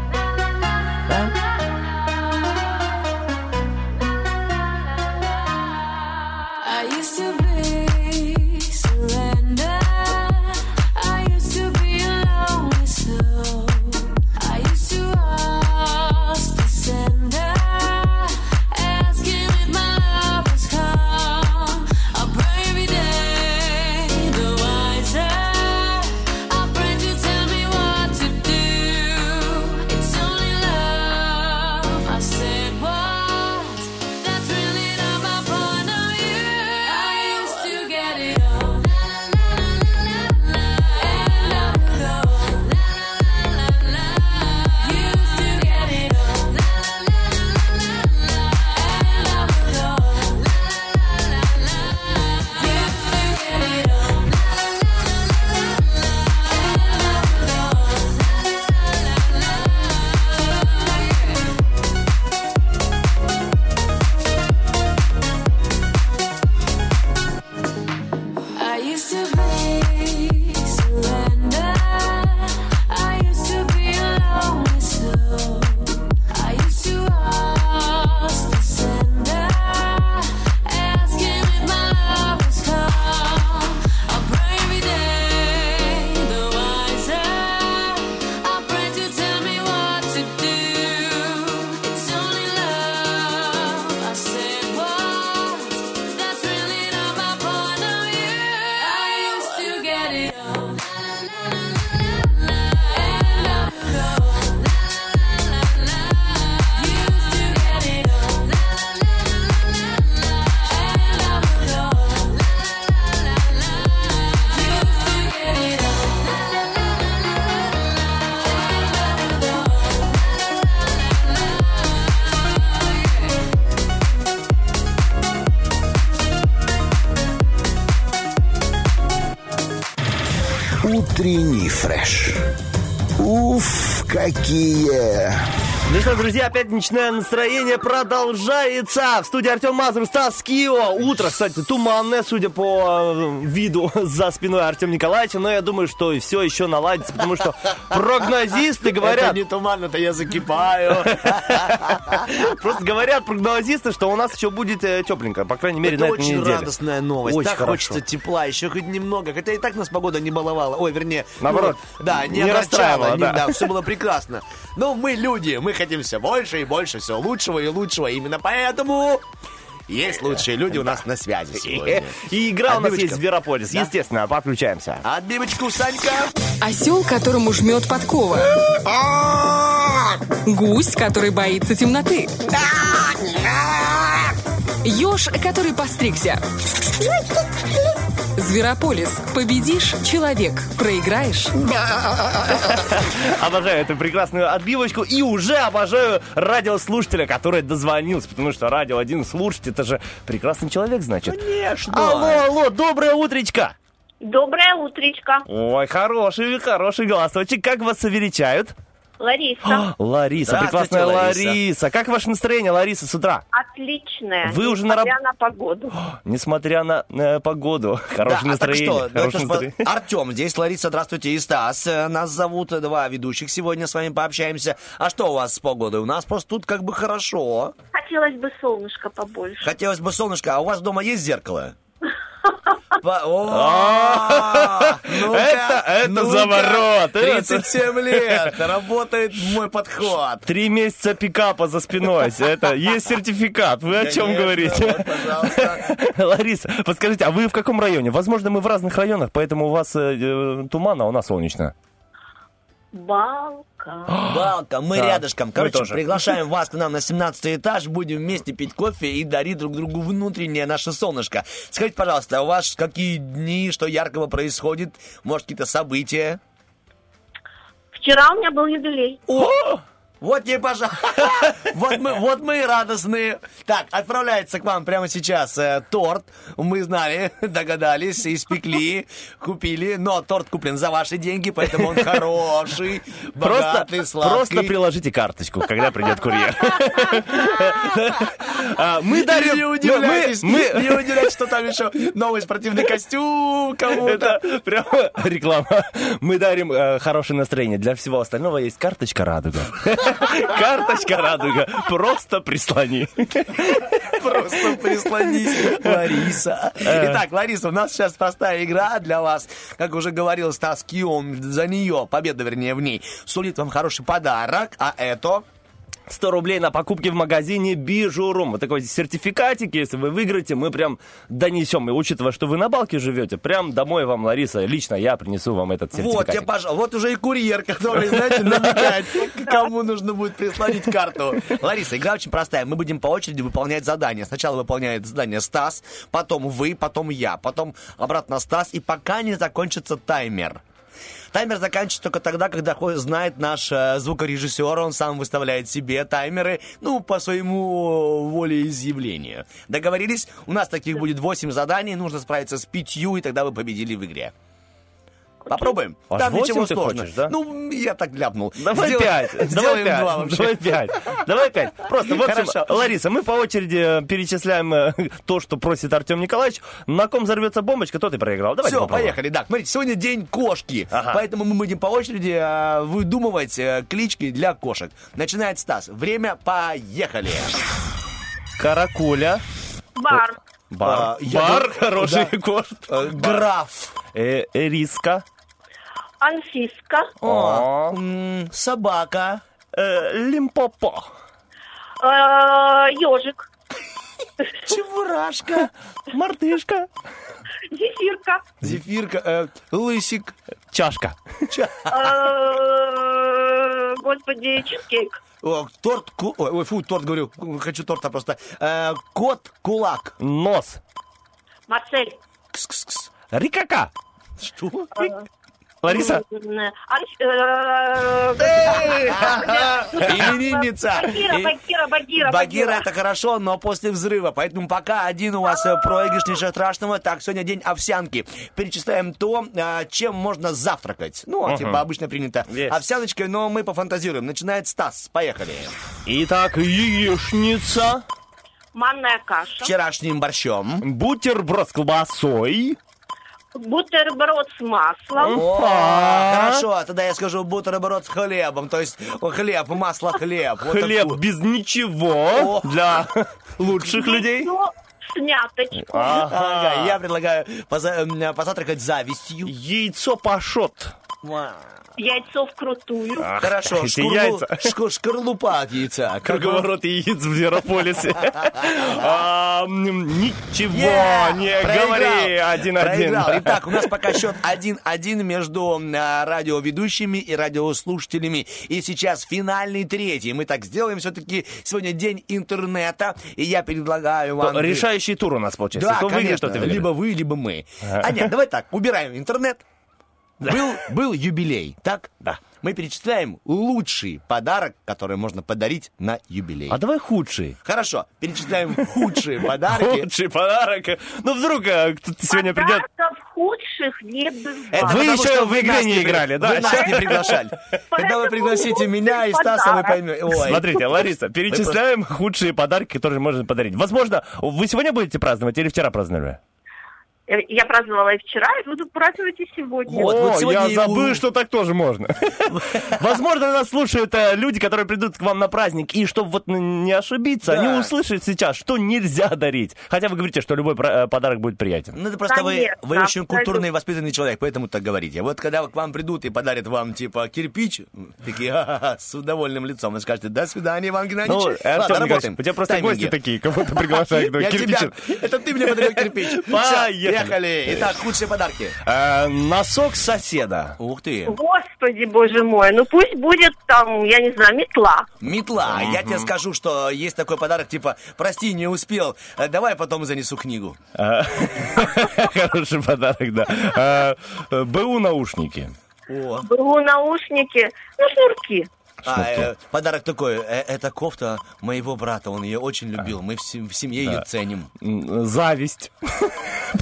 Что, друзья, пятничное настроение продолжается. В студии Артем Мазур, Стас Кио. Утро, кстати, туманное, судя по э, виду за спиной Артема Николаевича. Но я думаю, что все еще наладится, потому что прогнозисты говорят... Это не туманно-то я закипаю. Просто говорят прогнозисты, что у нас еще будет э, тепленько, по крайней мере, Это на этой очень неделе. радостная новость. Очень так хорошо. хочется тепла, еще хоть немного. Хотя и так нас погода не баловала. Ой, вернее, Наоборот, ну, да, не, не расстраивала, да. да, все было прекрасно. Но мы люди, мы хотим все больше и больше, все лучшего и лучшего. Именно поэтому есть лучшие люди у нас на связи сегодня. И игра у нас есть «Зверополис». Да. Естественно, подключаемся. Отбивочку, Санька. Осел, которому жмет подкова. Гусь, который боится темноты. Еж, который постригся. Зверополис. Победишь – человек. Проиграешь Обожаю эту прекрасную отбивочку и уже обожаю радиослушателя, который дозвонился, потому что радио один слушать, это же прекрасный человек, значит. Конечно. Алло, алло, доброе утречко. Доброе утречко. Ой, хороший, хороший голосочек. Как вас величают? Лариса. Лариса, Здравствуйте, прекрасная Лариса. Лариса. Как ваше настроение, Лариса, с утра? Отличная. Вы уже на раб- несмотря на погоду. Несмотря на э, погоду, хорошее Да, а так настроение. что, ну, хорошее настроение. Артем здесь, Лариса, здравствуйте, и Стас. Э, Нас зовут два ведущих сегодня, с вами пообщаемся. А что у вас с погодой? У нас просто тут как бы хорошо. Хотелось бы солнышко побольше. Хотелось бы солнышко, а у вас дома есть зеркало? Это- это заворот, это- 37 лет, работает мой подход. Три месяца пикапа за спиной. Это есть сертификат. Вы о чем говорите? Лариса, подскажите, а вы в каком районе? Возможно, мы в разных районах, поэтому у вас э, э, туман, а у нас солнечно. Балка. Балка, мы Да, рядышком. мы Короче, тоже. приглашаем вас к нам на 17 этаж, будем вместе пить кофе и дарить друг другу внутреннее наше солнышко. Скажите, пожалуйста, у вас какие дни, что яркого происходит? Может, какие-то события? Вчера у меня был юбилей. О! Вот не пожалуйста. Вот мы, вот мы и радостные. Так, отправляется к вам прямо сейчас э, торт. Мы знали, догадались, испекли, купили. Но торт куплен за ваши деньги, поэтому он хороший, Просто, богатый, сладкий. просто приложите карточку, когда придет курьер. А, Мы дарим... Не удивляйтесь, мы- мы- не удивляйтесь, что там еще новый спортивный костюм кому-то. Это прямо реклама. Мы дарим э, хорошее настроение. Для всего остального есть карточка радуга. Карточка радуга. Просто прислони. Просто прислонись, Лариса. Итак, Лариса, у нас сейчас простая игра для вас. Как уже говорил Стас Киом, за нее, победа, вернее, в ней, сулит вам хороший подарок, а это... 100 рублей на покупки в магазине Бижурум. Вот такой сертификатик, если вы выиграете, мы прям донесем. И учитывая, что вы на балке живете, прям домой вам, Лариса, лично я принесу вам этот Вот, сертификатик. тебе, пожалуйста, вот уже и курьер, который, знаете, намекает, кому нужно будет прислонить карту. Лариса, игра очень простая. Мы будем по очереди выполнять задания. Сначала выполняет задание Стас, потом вы, потом я, потом обратно Стас, и пока не закончится таймер. Таймер заканчивается только тогда, когда знает наш э, звукорежиссер, он сам выставляет себе таймеры, ну, по своему волеизъявлению. Договорились? У нас таких будет 8 заданий, нужно справиться с пятью, и тогда вы победили в игре. Попробуем. Аж Там ничего сложного. хочешь, да? Ну, я так ляпнул. Давай Сделаем- пять, давай пять, два вообще. давай пять, давай пять. Просто, в общем, Хорошо. Лариса, мы по очереди э, перечисляем э, то, что просит Артем Николаевич. На ком взорвется бомбочка, тот и проиграл. Давайте Все, попробуем. поехали. Да, смотрите, сегодня день кошки, Ага. поэтому мы будем по очереди э, выдумывать клички для кошек. Начинает Стас. Время, поехали. Каракуля. Бар. Бар. А, я Бар, дум- хороший да. кошт. Граф. Э, Риска. Анфиска. О, м, собака. Э, Лимпопо. Э, Ежик. Чебурашка. Мартышка. Зефирка. Зефирка. э, лысик. Чашка. Ча- Э, Господи, чизкейк. О, торт. ку- Ой, ой, фу, торт говорю. Хочу торта просто. Э, Кот кулак. Нос. Марсель. Кс-кс-кс. Рикака. Что? Лариса. Э, Именинница. Багира, Багира, Багира, это хорошо, но после взрыва. Поэтому пока один у вас э, проигрыш, ничего страшного. Так, сегодня день овсянки. Перечисляем то, а, чем можно завтракать. Ну, типа обычно принято. Овсяночкой, но мы пофантазируем. Начинает Стас. Поехали. Итак, яичница. Манная каша. Вчерашним борщом. Бутерброд с колбасой. Бутерброд с маслом. О, хорошо, тогда я скажу бутерброд с хлебом. То есть хлеб, масло, хлеб. Вот Хлеб такую. без ничего О. для лучших людей. С мяточкой. Ага, я предлагаю поза- м, позавтракать завистью. Яйцо пашот. Яйцо вкрутую. Ах, Хорошо, эти шкурлу- яйца. шку- шкарлупа от яйца. Круговорот яиц в Зверополисе. Ничего не говори. Один-один. Итак, у нас пока счет 1-1 между а, радиоведущими и радиослушателями. И сейчас финальный третий. Мы так сделаем. Все-таки сегодня день интернета. И я предлагаю вам... Решающий тур у нас получается. Да, конечно. Либо вы, либо мы. А нет, давай так, убираем интернет. Был, был юбилей, так? Да. Мы перечисляем лучший подарок, который можно подарить на юбилей. А давай худший. Хорошо, перечисляем худшие подарки. Худший подарок. Ну, вдруг э, кто-то сегодня придет. Подарков худших не бывает. Вы еще в игре не играли, да? Вы нас не приглашали. Когда вы пригласите меня и Стаса, вы поймете. Ой. Смотрите, Лариса, перечисляем худшие подарки, которые можно подарить. Возможно, вы сегодня будете праздновать или вчера праздновали? Э, Я праздновала и вчера, и буду праздновать и сегодня. Вот, вот О, сегодня я и забыл, что так тоже можно. Возможно, нас слушают э, люди, которые придут к вам на праздник, и чтобы вот не ошибиться, они услышат сейчас, что нельзя дарить. Хотя вы говорите, что любой э, подарок будет приятен. Ну, это просто вы, очень культурный и воспитанный человек, поэтому так говорите. Вот когда к вам придут и подарят вам, типа, кирпич, такие, с удовольным лицом, вы скажете, до свидания, Иван Геннадьевич. Ну, Артем Николаевич, работаем. у тебя просто гости такие, кого ты приглашаешь к Я кирпичу. тебя, это ты мне подарил кирпич. Поехали. Поехали. Итак, худшие подарки. Э, Носок соседа. Ух ты. Господи, боже мой, ну пусть будет там, я не знаю, метла. Метла. Я тебе скажу, что есть такой подарок, типа, прости, не успел, э, давай потом занесу книгу. Э, Хороший подарок, да. Э, э, БУ наушники. О. Было наушники, ну шнурки. А, э, подарок такой, э, это кофта моего брата, он ее очень любил, мы в, сем- в семье ее ценим. М, Зависть.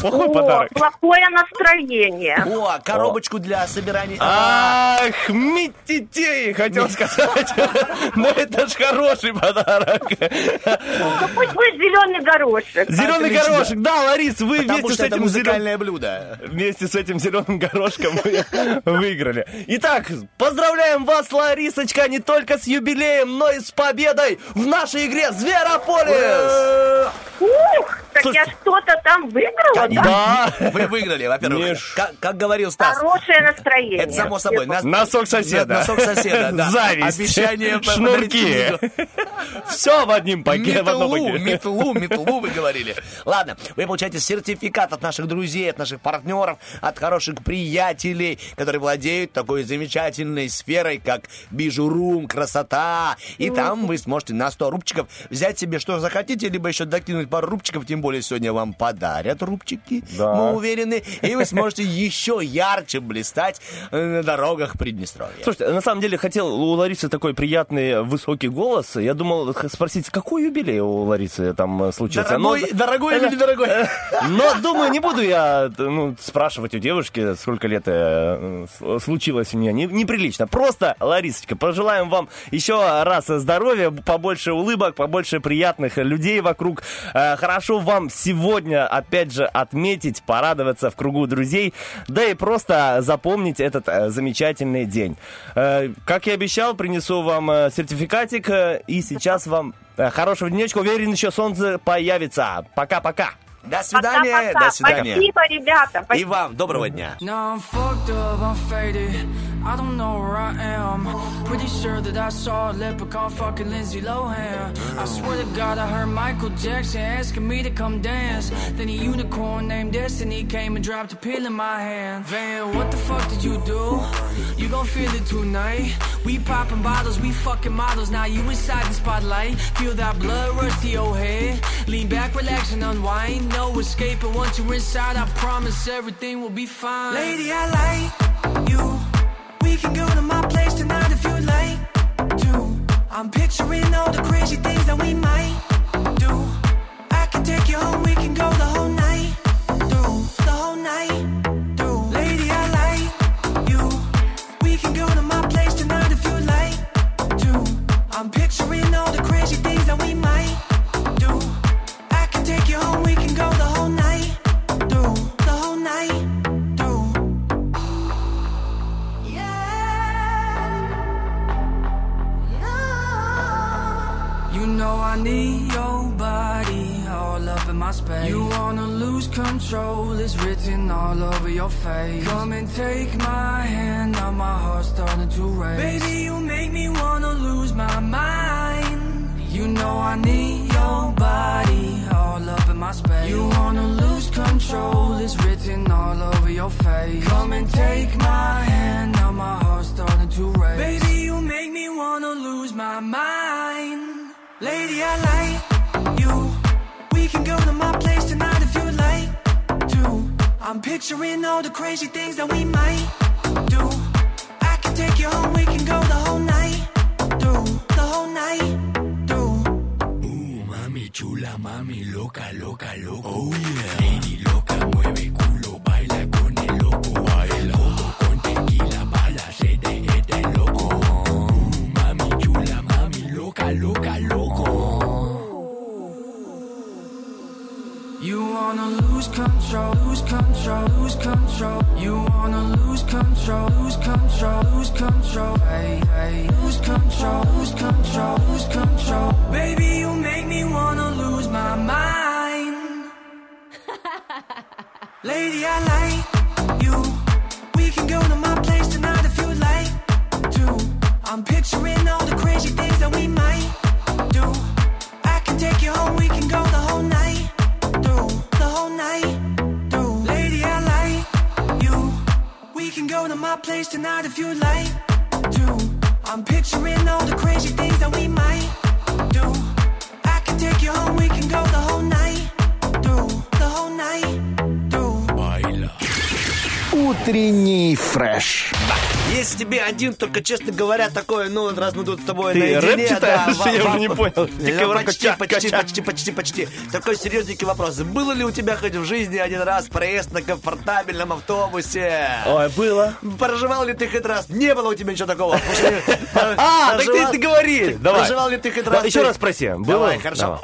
Плохой О, подарок. плохое настроение. О, коробочку для собирания. Ах, Мититей, хотел сказать. Но это ж хороший подарок. Ну пусть будет зеленый горошек. Зеленый горошек, да, Ларис, вы вместе с этим зеленым... музыкальное блюдо. Вместе с этим зеленым горошком вы выиграли. Итак, поздравляем вас, Ларисочка, не только с юбилеем, но и с победой в нашей игре Зверополис! Ух, так Слушайте. я что-то там выиграла, да? Да. Вы выиграли, во-первых. Как, как говорил Стас, Хорошее настроение. это само собой. Нас- Носок соседа. Носок соседа, да. Зависть. Обещание Шнурки. Все в одним пакете. в одном Метлу, пакете. метлу, метлу вы говорили. Ладно, вы получаете сертификат от наших друзей, от наших партнеров, от хороших приятелей, которые владеют такой замечательной сферой, как бижурум, красота. И там вы сможете на 100 рубчиков взять себе что захотите, либо еще докинуть пару рубчиков, тем более сегодня вам подарят рубчики, Да. мы уверены. И вы сможете еще ярче блистать э, на дорогах Приднестровья. Слушайте, на самом деле хотел у Ларисы такой приятный высокий голос. Я думал спросить, какой юбилей у Ларисы там э, случился. Дорогой, Но- дорогой или недорогой? Но, думаю, не буду я ну, спрашивать у девушки, сколько лет э, случилось у нее. Не- неприлично. Просто, Ларисочка, пожелаем вам еще раз здоровья, побольше улыбок, побольше приятных людей вокруг. Э, Хорошо вам сегодня, опять же, отметить, порадоваться в кругу друзей, да и просто запомнить этот э, замечательный день. Э, Как и обещал, принесу вам э, сертификатик, и сейчас вам хорошего денечка. Уверен, еще солнце появится. Пока-пока. До свидания, Пока-пока. до свидания. Спасибо, ребята. И Спасибо. вам доброго дня. I don't know where I am. Pretty sure that I saw a leprechaun fucking Lindsay Lohan. I swear to God, I heard Michael Jackson asking me to come dance. Then a unicorn named Destiny came and dropped a pill in my hand. Van, what the fuck did you do? You gon' feel it tonight. We popping bottles, we fucking models. Now you inside the spotlight. Feel that blood rush to your head. Lean back, relax, and unwind. No escaping once you're inside. I promise everything will be fine. Lady, I like you. We can go to my place tonight if you like to. I'm picturing all the crazy things that we might do. I can take you home, we can go the whole night through, the whole night through. Lady, I like you. We can go to my place tonight if you like to. I'm picturing all the crazy things that we might I need your body all up in my space. You wanna lose control, it's written all over your face. Come and take my hand, now my heart's starting to race. Baby, you make me wanna lose my mind. You know I need your body all up in my space. You wanna lose control, it's written all over your face. Come and take my hand, now my heart's starting to race. Baby, you make me wanna lose my mind. Lady, I like you. We can go to my place tonight if you'd like to. I'm picturing all the crazy things that we might do. I can take you home, we can go the whole night through, the whole night through. Mami chula, mami loca, loca, loco. Oh yeah. Lady loca, mueve culo, baila con el loco. Baila Como con tequila, bala, se derrite el loco. Mami chula, mami loca, loca, loco. You wanna lose control, lose control, lose control. You wanna lose control, lose control, lose control. Hey, hey, lose control, lose control, lose control. Baby, you make me wanna lose my mind. Lady, I like you. We can go to my place tonight if you'd like to. I'm picturing all the crazy things that we to my place tonight if you'd like to. I'm picturing all the crazy things that we might do. I can take you home, we can go the whole night. Do the whole night. Утренний фреш. Есть тебе один, только, честно говоря, такой, ну, раз мы тут с тобой Ты наедине... рэп читаешь? да, Я уже не понял. Ну, почти, почти, почти, почти, почти. Такой серьезненький вопрос. Было ли у тебя хоть в жизни один раз проезд на комфортабельном автобусе? Ой, было. Проживал ли ты хоть раз? Не было у тебя ничего такого. А, так ты, говори. Давай. Проживал ли ты хоть раз? Еще раз спроси. Было? Давай, хорошо.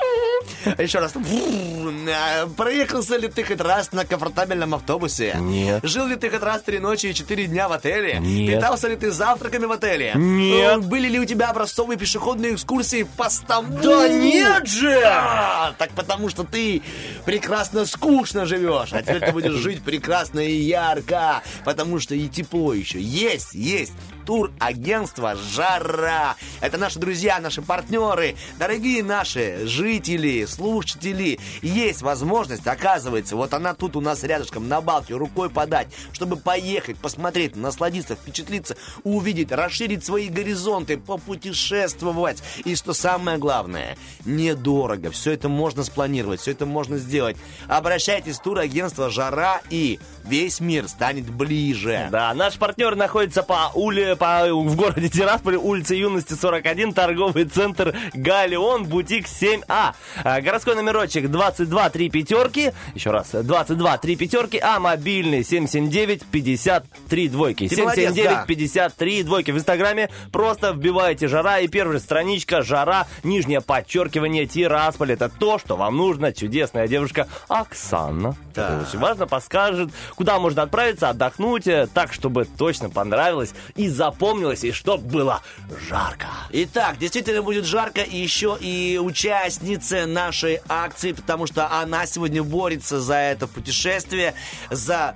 Еще раз. Проехался ли ты хоть раз на комфортабельном автобусе? Нет. Жил ли ты хоть раз три ночи и четыре дня в отеле? Нет. Питался ли ты завтраками в отеле? Нет. Э, Были ли у тебя образцовые пешеходные экскурсии по Стамбулу? Да нет же! А, так потому что ты прекрасно скучно живешь, а теперь ты будешь жить прекрасно и ярко, потому что и тепло еще есть, есть. Тур-агентство «Жара». Это наши друзья, наши партнеры, дорогие наши жители, слушатели. Есть возможность, оказывается, вот она тут у нас рядышком на балке, рукой подать, чтобы поехать, посмотреть, насладиться, впечатлиться, увидеть, расширить свои горизонты, попутешествовать. И что самое главное, недорого. Все это можно спланировать, все это можно сделать. Обращайтесь в турагентство «Жара» и весь мир станет ближе. Да, наш партнер находится по уле, по, в городе Тирасполь, улица Юности 41, торговый центр Галеон, бутик 7А. А, городской номерочек 22 3 пятерки, еще раз, 22 3 пятерки, а мобильный 779 53 двойки. Ты молодец, 779 да. 53 двойки. В инстаграме просто вбиваете жара и первая страничка жара, нижнее подчеркивание Тирасполь. Это то, что вам нужно. Чудесная девушка Оксана. Да. Это очень важно, подскажет, куда можно отправиться, отдохнуть, э, так, чтобы точно понравилось и запомнилось, и чтоб было жарко. Итак, действительно будет жарко, и еще и участница нашей акции, потому что она сегодня борется за это путешествие, за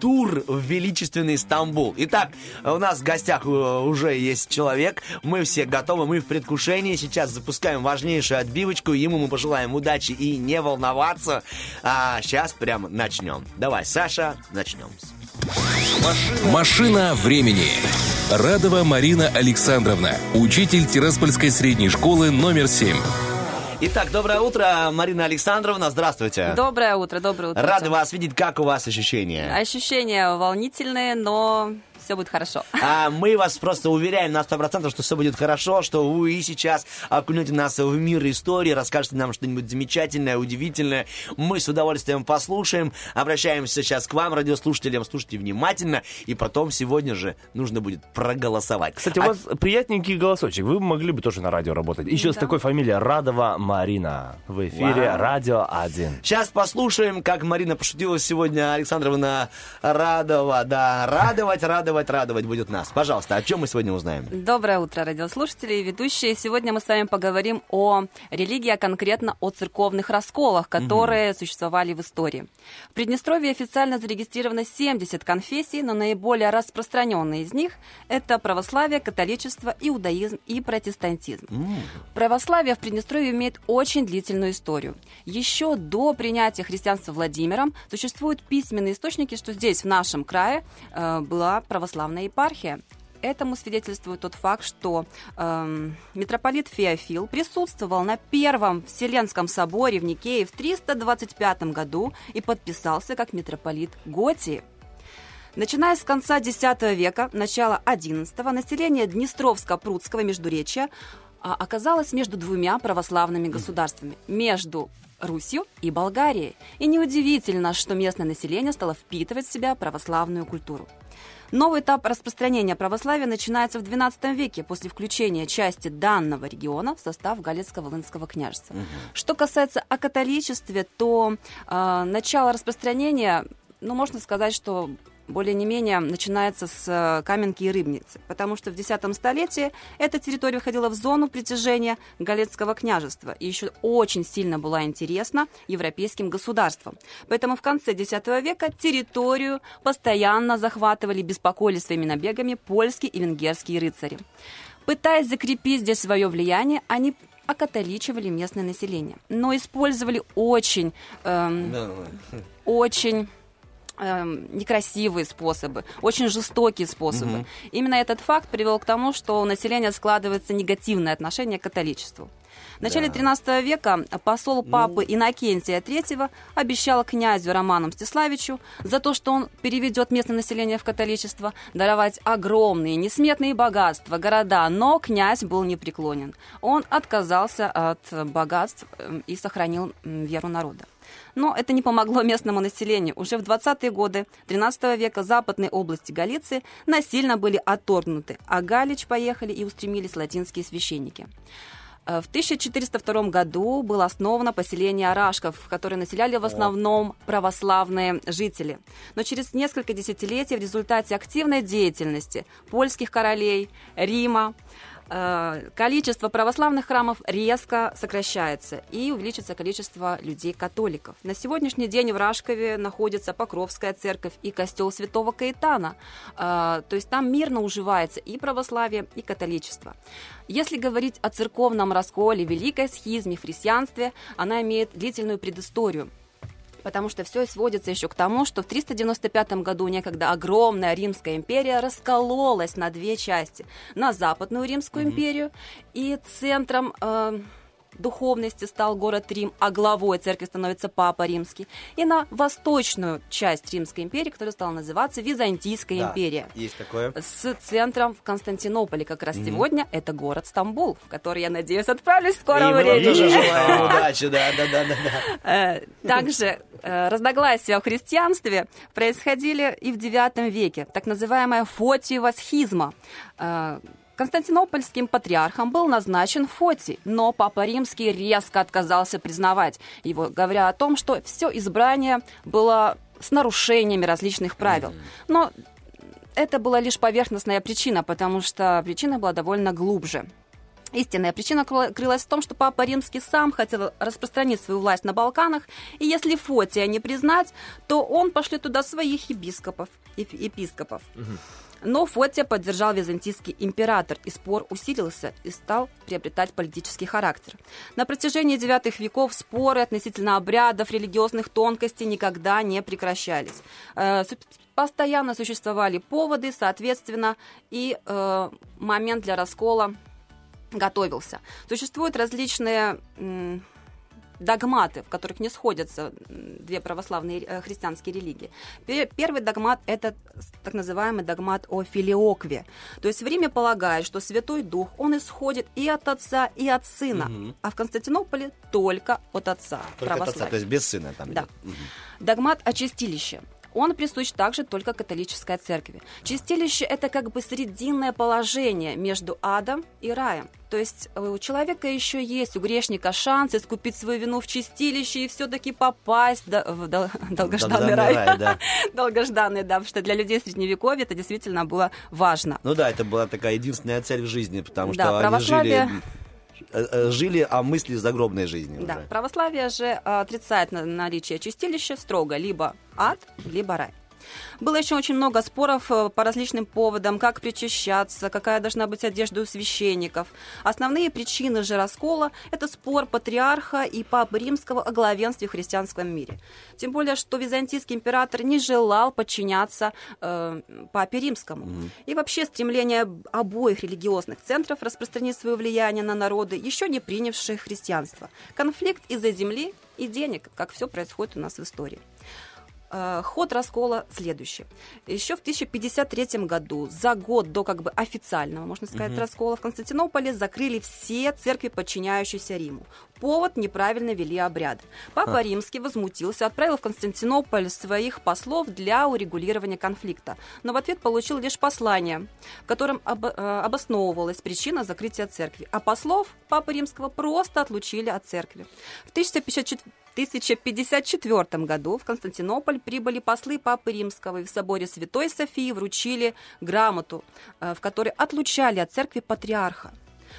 тур в величественный Стамбул. Итак, у нас в гостях э, уже есть человек, мы все готовы, мы в предвкушении, сейчас запускаем важнейшую отбивочку, ему мы пожелаем удачи и не волноваться, а сейчас прям начнем. Давай, Саша, начнем. Машина времени. Радова Марина Александровна, учитель Тираспольской средней школы номер 7. Итак, доброе утро, Марина Александровна, здравствуйте. Доброе утро, доброе утро. Рады вас видеть, как у вас ощущения? Ощущения волнительные, но все будет хорошо. А мы вас просто уверяем на 100%, что все будет хорошо, что вы сейчас окунете нас в мир истории, расскажете нам что-нибудь замечательное, удивительное. Мы с удовольствием послушаем. Обращаемся сейчас к вам, радиослушателям. Слушайте внимательно, и потом сегодня же нужно будет проголосовать. Кстати, у А- вас приятненький голосочек. Вы могли бы тоже на радио работать. Еще с такой фамилией Радова Марина. В эфире Вау. Радио 1. Сейчас послушаем, как Марина пошутила сегодня Александровна Радова. Да, радовать, радовать, радовать будет нас. Пожалуйста, о чем мы сегодня узнаем? Доброе утро, радиослушатели и ведущие. Сегодня мы с вами поговорим о религии, а конкретно о церковных расколах, которые существовали в истории. В Приднестровье официально зарегистрировано 70 конфессий, но наиболее распространенные из них – это православие, католичество, иудаизм и протестантизм. Православие в Приднестровье имеет очень длительную историю. Еще до принятия христианства Владимиром существуют письменные источники, что здесь, в нашем крае, э, была православная епархия. Этому свидетельствует тот факт, что эм, митрополит Феофил присутствовал на Первом Вселенском соборе в Никее в 325 году и подписался как митрополит Готии. Начиная с конца X века, начала XI, население Днестровско-Прудского междуречья а, оказалась между двумя православными государствами, между Русью и Болгарией. И неудивительно, что местное население стало впитывать в себя православную культуру. Новый этап распространения православия начинается в XII веке после включения части данного региона в состав Галицко-Волынского княжества. Что касается о католичестве, то э, начало распространения, ну, можно сказать, что более не менее начинается с э, Каменки и Рыбницы, потому что в X столетии эта территория входила в зону притяжения Галицкого княжества и еще очень сильно была интересна европейским государствам. Поэтому в конце X века территорию постоянно захватывали, беспокоили своими набегами польские и венгерские рыцари. Пытаясь закрепить здесь свое влияние, они окатоличивали местное население, но использовали очень, эм, очень эм, некрасивые способы, очень жестокие способы. Мгм. Именно этот факт привел к тому, что у населения складывается негативное отношение к католичеству. В начале. XIII века посол папы Иннокентия III обещал князю Роману Мстиславичу за то, что он переведет местное население в католичество, даровать огромные, несметные богатства, города, но князь был непреклонен. Он отказался от богатств эм, и сохранил веру народа. Но это не помогло местному населению. Уже в 20-е годы XIII века западные области Галиции насильно были отторгнуты, а Галич поехали и устремились латинские священники. Э, В 1402 году было основано поселение Арашков, которое населяли в основном православные жители. Но через несколько десятилетий в результате активной деятельности польских королей, Рима, количество православных храмов резко сокращается и увеличится количество людей-католиков. На сегодняшний день в Рашкове находится Покровская церковь и костел святого Каэтана. Э, То есть там мирно уживается и православие, и католичество. Если говорить о церковном расколе, великой схизме, христианстве, она имеет длительную предысторию. Потому что все сводится еще к тому, что в 395 году некогда огромная Римская империя раскололась на две части. На Западную Римскую империю и центром э, духовности стал город Рим, а главой церкви становится Папа Римский. И на восточную часть Римской империи, которая стала называться Византийская Да, империя Есть такое. с центром в Константинополе. Как раз Мгм. сегодня это город Стамбул, в который, я надеюсь, отправлюсь в скором времени. удачи, да, да, да, да. Э, Также э, разногласия в христианстве происходили и в IX веке, так называемая Фотиева схизма. Константинопольским патриархом был назначен Фотий, но Папа Римский резко отказался признавать его, говоря о том, что все избрание было с нарушениями различных правил. Но это была лишь поверхностная причина, потому что причина была довольно глубже. Истинная причина крыла- крылась в том, что Папа Римский сам хотел распространить свою власть на Балканах, и если Фотия не признать, то он пошлет туда своих епископов. еп- епископов. Но Фотия поддержал византийский император, и спор усилился и стал приобретать политический характер. На протяжении девятых веков споры относительно обрядов, религиозных тонкостей никогда не прекращались. Э, Постоянно существовали поводы, соответственно, и э, момент для раскола готовился. Существуют различные догматы, в которых не сходятся две православные э, христианские религии. Пе- Первый догмат – это так называемый догмат о филиокве. То есть в Риме полагают, что Святой Дух, он исходит и от Отца, и от Сына, Мгм. а в Константинополе только от Отца. Только от отца, то есть без сына там Да. идет. Мгм. Догмат о чистилище. Он присущ также только католической церкви. Чистилище – это как бы срединное положение между адом и раем. То есть у человека еще есть, у грешника, шанс искупить свою вину в чистилище и все-таки попасть до- в дол- долгожданный рай. рай, да. Долгожданный, да, потому что для людей Средневековья это действительно было важно. Ну да, это была такая единственная цель в жизни, потому Да, что они жили, жили о мысли загробной жизни Да, уже. православие же э, отрицает на- наличие чистилища строго либо ад, либо рай. Было еще очень много споров э, по различным поводам, как причащаться, какая должна быть одежда у священников. Основные причины же раскола – это спор патриарха и папы римского о главенстве в христианском мире. Тем более, что византийский император не желал подчиняться э, папе римскому. И вообще стремление обоих религиозных центров распространить свое влияние на народы, еще не принявшие христианство. Конфликт из-за земли и денег, как все происходит у нас в истории. Э, Ход раскола следующий. Еще в 1053 году, за год до как бы официального, можно сказать, Мгм. раскола, в Константинополе закрыли все церкви, подчиняющиеся Риму. Повод неправильно вели обряды. Папа А. Римский возмутился, отправил в Константинополь своих послов для урегулирования конфликта. Но в ответ получил лишь послание, в котором об- э, обосновывалась причина закрытия церкви. А послов Папы Римского просто отлучили от церкви. В 1054 1054 году в Константинополь прибыли послы Папы Римского и в соборе Святой Софии вручили грамоту, э, в которой отлучали от церкви патриарха.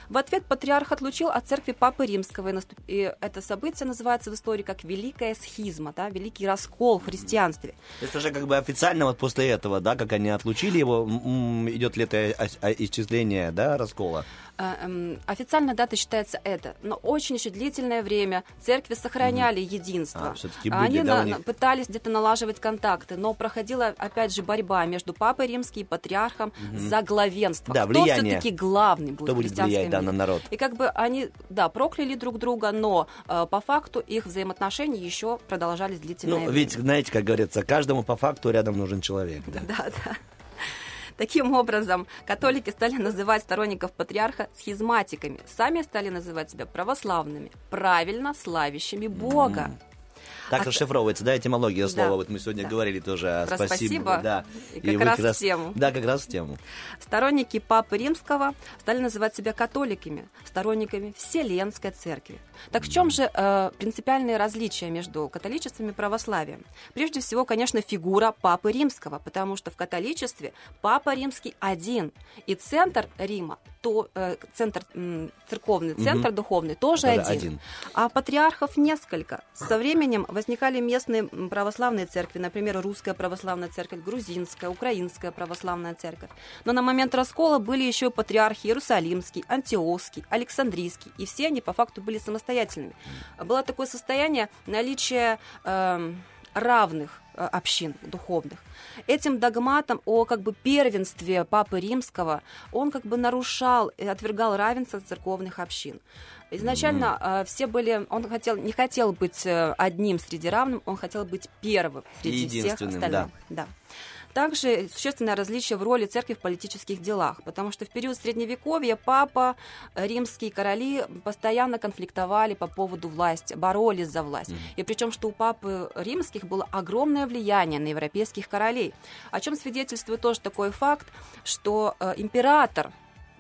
В ответ патриарх отлучил от церкви Папы Римского. И, наступ- и это событие называется в истории как Великая схизма, да, Великий раскол в христианстве. Это же как бы официально вот после этого, да, как они отлучили его, идет ли это о- о- исчисление, да, раскола? Э, эм, Официально дата считается это, но очень еще длительное время церкви сохраняли единство. А, Они были, да, на- них? пытались где-то налаживать контакты, но проходила опять же борьба между Папой Римским и Патриархом Мгм. за главенство. Да, Кто влияние. все-таки главный будет Кто будет влиять, да, на народ? И как бы они, да, прокляли друг друга, но э, по факту их взаимоотношения еще продолжались длительное Ну, время. ведь, знаете, как говорится, каждому по факту рядом нужен человек. Да. Да, да. Таким образом, католики стали называть сторонников патриарха схизматиками. Сами стали называть себя православными, правильно славящими Бога. Так А- расшифровывается, да, этимология Да. слова. Вот мы сегодня говорили тоже. Про спасибо. спасибо. Да. И как раз в тему. Да, как раз в тему. Сторонники Папы Римского стали называть себя католиками, сторонниками Вселенской Церкви. Так в чем же э, принципиальные различия между католичеством и православием? Прежде всего, конечно, фигура Папы Римского, потому что в католичестве Папа Римский один, и центр Рима, то, э, центр, м, церковный центр духовный тоже Тоже один. один. А патриархов несколько. Со временем возникали местные православные церкви, например, русская православная церковь, грузинская, украинская православная церковь. Но на момент раскола были еще патриархи Иерусалимский, Антиохский, Александрийский, и все они по факту были самостоятельными. Было такое состояние наличия эм, равных э, общин духовных. Этим догматом о как бы первенстве Папы Римского он как бы нарушал и отвергал равенство церковных общин. Изначально э, все были, он хотел, не хотел быть э, одним среди равным, он хотел быть первым среди всех остальных. Да. Также существенное различие в роли церкви в политических делах, потому что в период Средневековья папа, э, римские короли постоянно конфликтовали по поводу власти, боролись за власть. И причем, что у папы римских было огромное влияние на европейских королей. О чем свидетельствует тоже такой факт, что э, император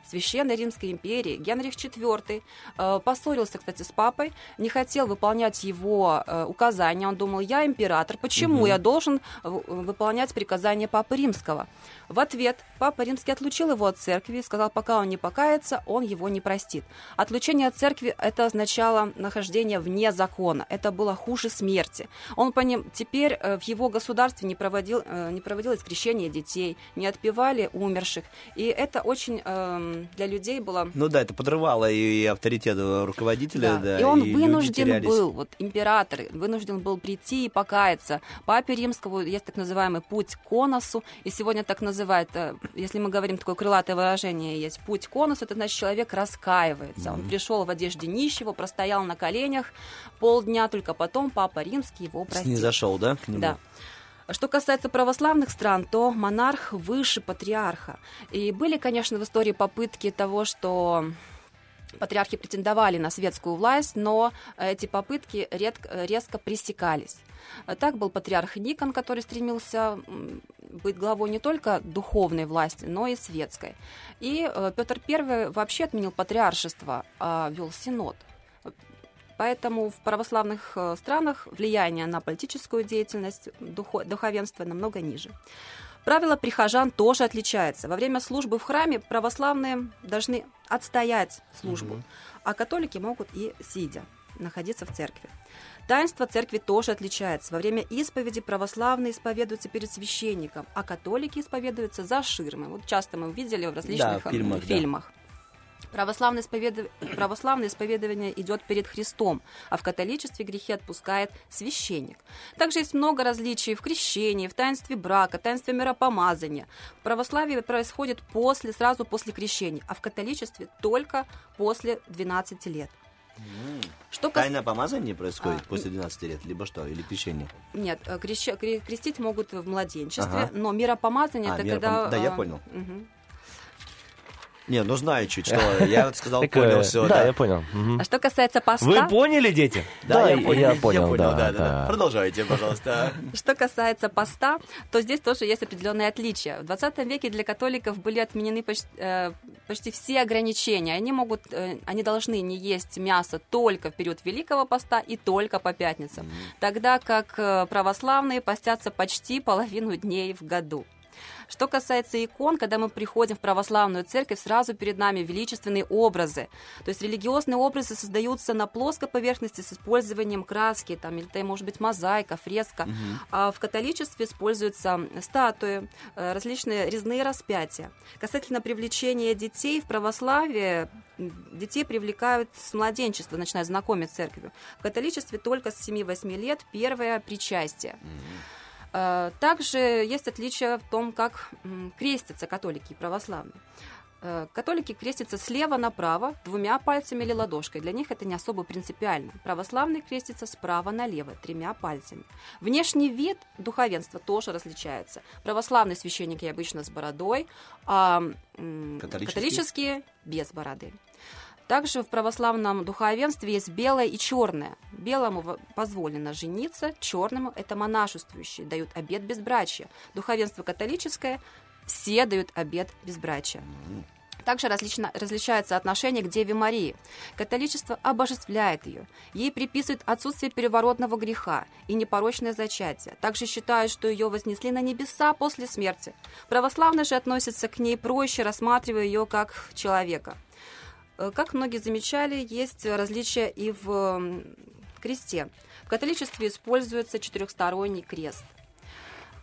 Священной Римской империи Генрих IV э, поссорился, кстати, с папой, не хотел выполнять его э, указания. Он думал, я император, почему Мгм. я должен в- выполнять приказания Папы Римского? В ответ Папа Римский отлучил его от церкви и сказал, пока он не покается, он его не простит. Отлучение от церкви это означало нахождение вне закона. Это было хуже смерти. Он по ним теперь э, в его государстве не проводил э, не проводилось крещение детей, не отпевали умерших, и это очень эм, для людей было Ну да, это подрывало и авторитет руководителя, да. и он люди вынужден был, вот император, вынужден был прийти и покаяться. Папе Римскому есть так называемый путь к коносу, и сегодня так называют, э, если мы говорим такое крылатое выражение, есть путь к коносу, это значит человек раскаивается. Он пришел в одежде нищего, простоял на коленях полдня, только потом Папа Римский его простил. Не зашел, да? Да. Что касается православных стран, то монарх выше патриарха. И были, конечно, в истории попытки того, что патриархи претендовали на светскую власть, но эти попытки редко, резко пресекались. Так был патриарх Никон, который стремился быть главой не только духовной власти, но и светской. И э, Петр I вообще отменил патриаршество, а вел синод. Поэтому в православных э, странах влияние на политическую деятельность духо- духовенства намного ниже. Правило прихожан тоже отличается. Во время службы в храме православные должны отстоять службу, а католики могут и сидя находиться в церкви. Таинство церкви тоже отличается. Во время исповеди православные исповедуются перед священником, а католики исповедуются за ширмой. Вот часто мы видели в различных Да, в фильмах, да. Православное, исповедов- православное исповедование идет перед Христом, а в католичестве грехи отпускает священник. Также есть много различий в крещении, в таинстве брака, таинстве миропомазания. В православии происходит после, сразу после крещения, а в католичестве только после 12 лет. Что кас- Тайное помазание происходит после 12 лет, либо что, или крещение? Нет, э, крещ- кре- крестить могут в младенчестве, Ага. но миропомазание А, это миропом- когда... да, я э, понял. мгм. Не, ну знаю чуть что. Я вот сказал, понял все. Да, я понял. А что касается поста... Вы поняли, дети? Да, я понял, я понял, да, да. Продолжайте, пожалуйста. Что касается поста, то здесь тоже есть определенные отличия. В 20 веке для католиков были отменены почти, э, почти все ограничения. Они могут, э, они должны не есть мясо только в период Великого поста и только по пятницам, тогда как э, православные постятся почти половину дней в году. Что касается икон, когда мы приходим в православную церковь, сразу перед нами величественные образы. То есть религиозные образы создаются на плоской поверхности с использованием краски, там, или это может быть мозаика, фреска. А в католичестве используются статуи, э, различные резные распятия. Касательно привлечения детей в православии, м, детей привлекают с младенчества, начиная знакомить с церковью. В католичестве только с 7-8 лет первое причастие. Э, Также есть отличие в том, как крестятся католики и православные. Э, Католики крестятся слева направо, двумя пальцами или ладошкой. Для них это не особо принципиально. Православные крестятся справа налево, тремя пальцами. Внешний вид духовенства тоже различается. Православные священники обычно с бородой, а Католические? католические без бороды. Также в православном духовенстве есть белое и черное. Белому во- позволено жениться, черному это монашествующие, дают обет безбрачия. Духовенство католическое все дают обет безбрачия. Также различно, различается отношение к Деве Марии. Католичество обожествляет ее. Ей приписывают отсутствие переворотного греха и непорочное зачатие. Также считают, что ее вознесли на небеса после смерти. Православные же относятся к ней проще, рассматривая ее как человека. Э, Как многие замечали, есть различия и в кресте. В католичестве используется четырехсторонний крест.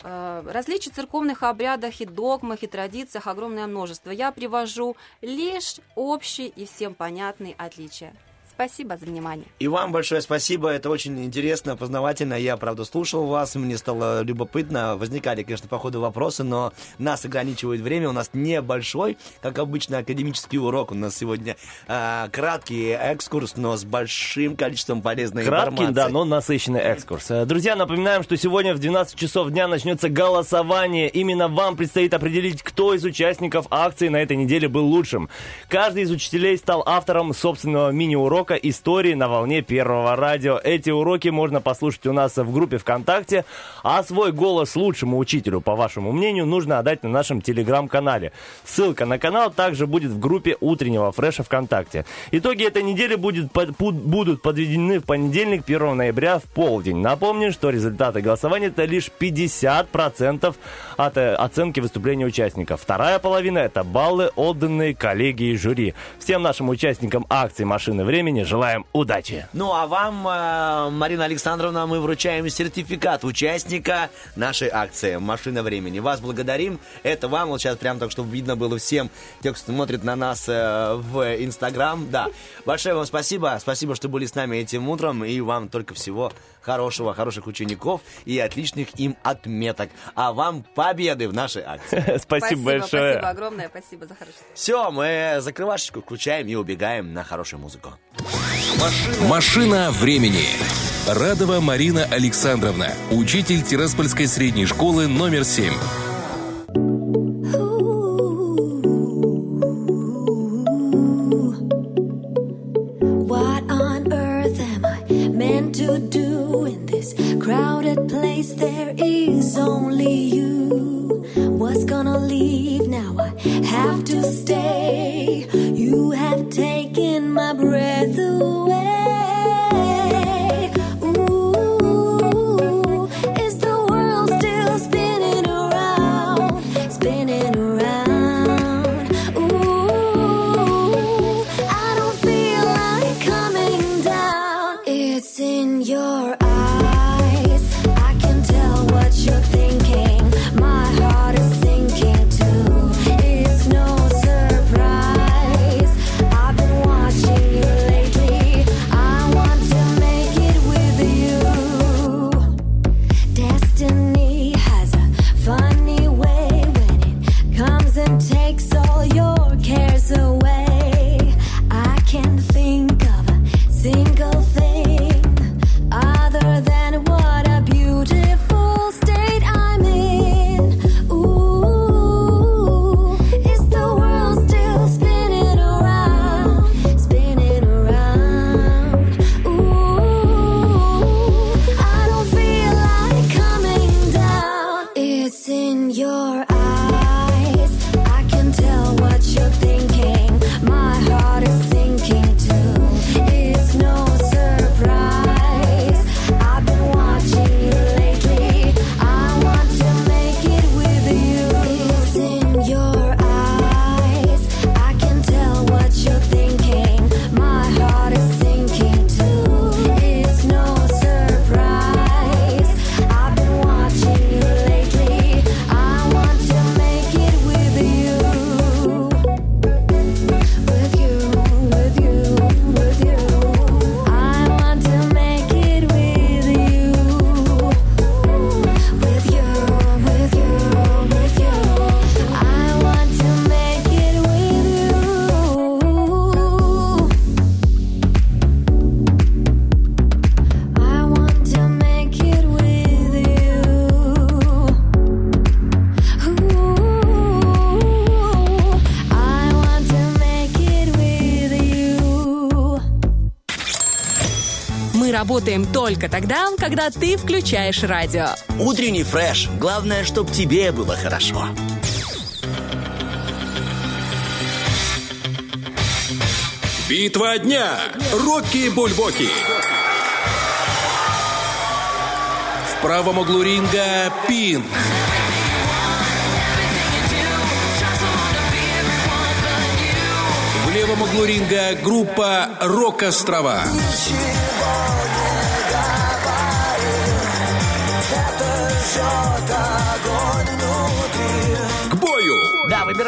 Э, Различий в церковных обрядах и догмах, и традициях огромное множество. Я привожу лишь общие и всем понятные отличия. Спасибо за внимание. И вам большое спасибо, это очень интересно, познавательно. Я, правда, слушал вас, мне стало любопытно. Возникали, конечно, по ходу вопросы, но нас ограничивает время. У нас небольшой, как обычно, академический урок. У нас сегодня а, краткий экскурс, но с большим количеством полезной Краткий, информации. да, но насыщенный экскурс. Э, Друзья, напоминаем, что сегодня в 12 часов дня начнется голосование. Именно вам предстоит определить, кто из участников акции на этой неделе был лучшим. Каждый из учителей стал автором собственного мини-урока истории на волне первого радио. Эти уроки можно послушать у нас в группе ВКонтакте, а свой голос лучшему учителю, по вашему мнению, нужно отдать на нашем телеграм-канале. Ссылка на канал также будет в группе утреннего фреша ВКонтакте. Итоги этой недели будет под- будут подведены в понедельник, 1 ноября в полдень. Напомню, что результаты голосования это лишь 50% от э, оценки выступления участников. Вторая половина это баллы, отданные коллегии жюри. Всем нашим участникам акции «Машины времени» желаем удачи. Ну а вам, э, Марина Александровна, мы вручаем сертификат участника нашей акции «Машина времени». Вас благодарим. Это вам, вот сейчас прям так, чтобы видно было всем, тех, кто смотрит на нас э, в Инстаграм. Да, большое вам спасибо. Спасибо, что были с нами этим утром. И вам только всего хорошего, хороших учеников и отличных им отметок. А вам победы в нашей акции. Спасибо большое. Спасибо огромное, спасибо за хорошее. Все, мы закрывашечку включаем и убегаем на хорошую музыку. Машина времени. Радова Марина Александровна, учитель Тираспольской средней школы номер 7. To do in this crowded place? There is only you. Was gonna leave, now I have to stay. You работаем только тогда, когда ты включаешь радио. Утренний фреш. Главное, чтобы тебе было хорошо. Битва дня. Рокки Бульбоки. В правом углу ринга Пинк. В левом углу ринга группа Рок-Острова. К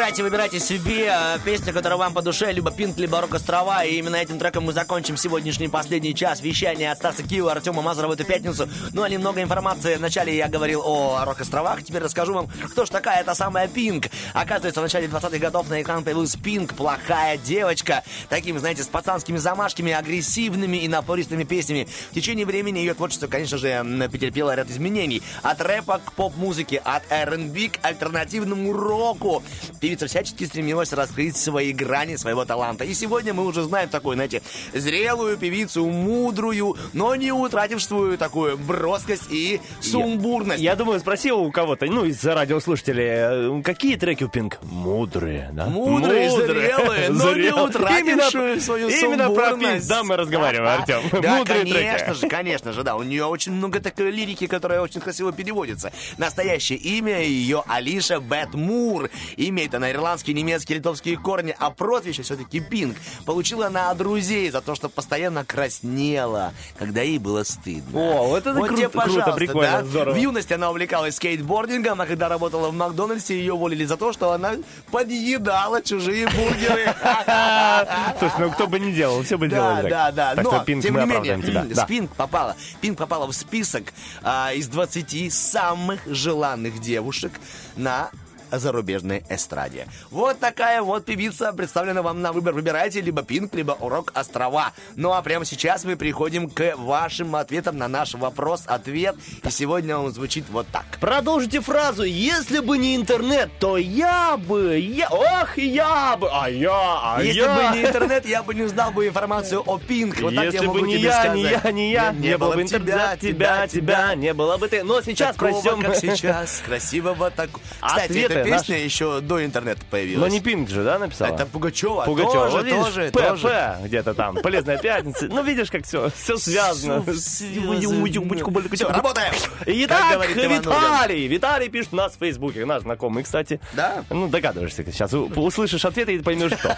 выбирайте, выбирайте себе э, песню, которая вам по душе, либо Пинк, либо Рок Острова. И именно этим треком мы закончим сегодняшний последний час вещания от Стаса Киева, Артема Мазарова в эту пятницу. Ну, а немного информации. Вначале я говорил о Рок Островах, теперь расскажу вам, кто ж такая эта самая Пинк. Оказывается, в начале 20-х годов на экран появилась Пинк, плохая девочка. Такими, знаете, с пацанскими замашками, агрессивными и напористыми песнями. В течение времени ее творчество, конечно же, претерпело ряд изменений. От рэпа к поп-музыке, от R&B к альтернативному року. Певица всячески стремилась раскрыть свои грани своего таланта. И сегодня мы уже знаем такую, знаете, зрелую певицу, мудрую, но не утратившую такую броскость и сумбурность. Я думаю, спросил у кого-то, ну, из радиослушателей, э, какие треки у Пинк? Мудрые, да? Мудрые, зрелые, но не Зрелые. утратившую Именно- свою Именно про Пинк, сумбурность. да, мы разговариваем, Артем. Да, Мудрые конечно треки. же, конечно же, да. У нее очень много такой лирики, которая очень красиво переводится. Настоящее имя ее Алиша Бет Мур. Имеет она ирландские, немецкие, литовские корни, а прозвище все-таки Пинк. Получила она от друзей за то, что постоянно краснела, когда ей было стыдно. О, это вот круто, тебе, круто, прикольно, да. здорово. В юности она увлекалась скейтбордингом, а когда работала в Макдональдсе, ее уволили за то, что она подъедала чужие бургеры. Слушай, ну кто бы не делал, все бы делали Да, так. да, да. Так Но, тем не менее, Да. Пинк попала. Пинк попала в список а, из 20 самых желанных девушек на зарубежной эстраде. Вот такая вот певица представлена вам на выбор. Выбирайте либо Пинк, либо Урок Острова. Ну а прямо сейчас мы приходим к вашим ответам на наш вопрос-ответ. И сегодня он звучит вот так. Продолжите фразу. Если бы не интернет, то я бы... Я... Ох, я бы... А я... А Если я... бы не интернет, я бы не знал бы информацию о Пинк. Вот так Если я могу бы не тебе я, сказать. не я, не я, не, было бы интернета, тебя, тебя, не было бы ты. Но сейчас Такого, прочтем... как сейчас, красивого так. Кстати, Ответы эта песня наши. еще до интернета Но появилась. не Пинк же, да, написала? Это Пугачева. Пугачева. Тоже, Вот видишь, тоже, П, тоже. П где-то там. Полезная пятница. Ну, видишь, как все, все связано. Всё, работаем! Итак, Виталий. Виталий пишет у нас в Фейсбуке. Наш знакомый, кстати. Да? Ну, догадываешься. Сейчас услышишь ответы и поймешь, что.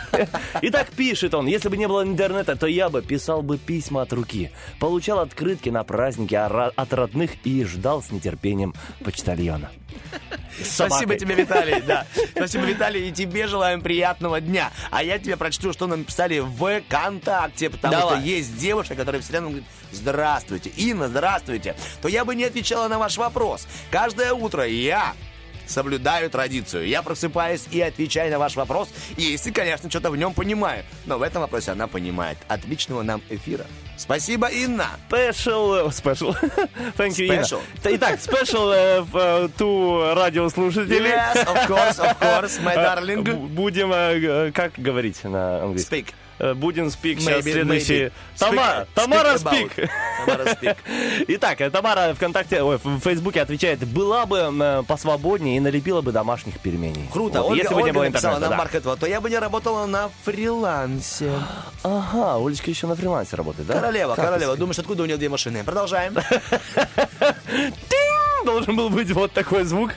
Итак, пишет он. Если бы не было интернета, то я бы писал бы письма от руки. Получал открытки на праздники от родных и ждал с нетерпением почтальона. Спасибо тебе, Виталий. Да. Спасибо, Виталий, и тебе желаем приятного дня. А я тебе прочту, что нам написали в ВКонтакте, потому Давай. что есть девушка, которая все равно говорит, здравствуйте, Инна, здравствуйте. То я бы не отвечала на ваш вопрос. Каждое утро я соблюдаю традицию. Я просыпаюсь и отвечаю на ваш вопрос, если, конечно, что-то в нем понимаю. Но в этом вопросе она понимает. Отличного нам эфира. Спасибо, Инна. Special, special. Thank you, Инна. Special. Итак, special э, э, to радиослушатели. Yes, of course, of course, my Э, darling. Будем, э, э, как говорить на английском? Speak. Э, Будем speak сейчас Maybe, следующий. maybe. Тамара, Speak- Тамара speak. Итак, э, Тамара ВКонтакте, ой, в Фейсбуке отвечает, была бы э, посвободнее и налепила бы домашних пельменей. Круто. Вот, Ольга, если бы не было интернета, на да. марк этого, то я бы не работала на фрилансе. Ага, Олечка еще на фрилансе работает, да? Королева, Как королева. Думаешь, откуда у нее две машины? Продолжаем. Должен был быть вот такой звук.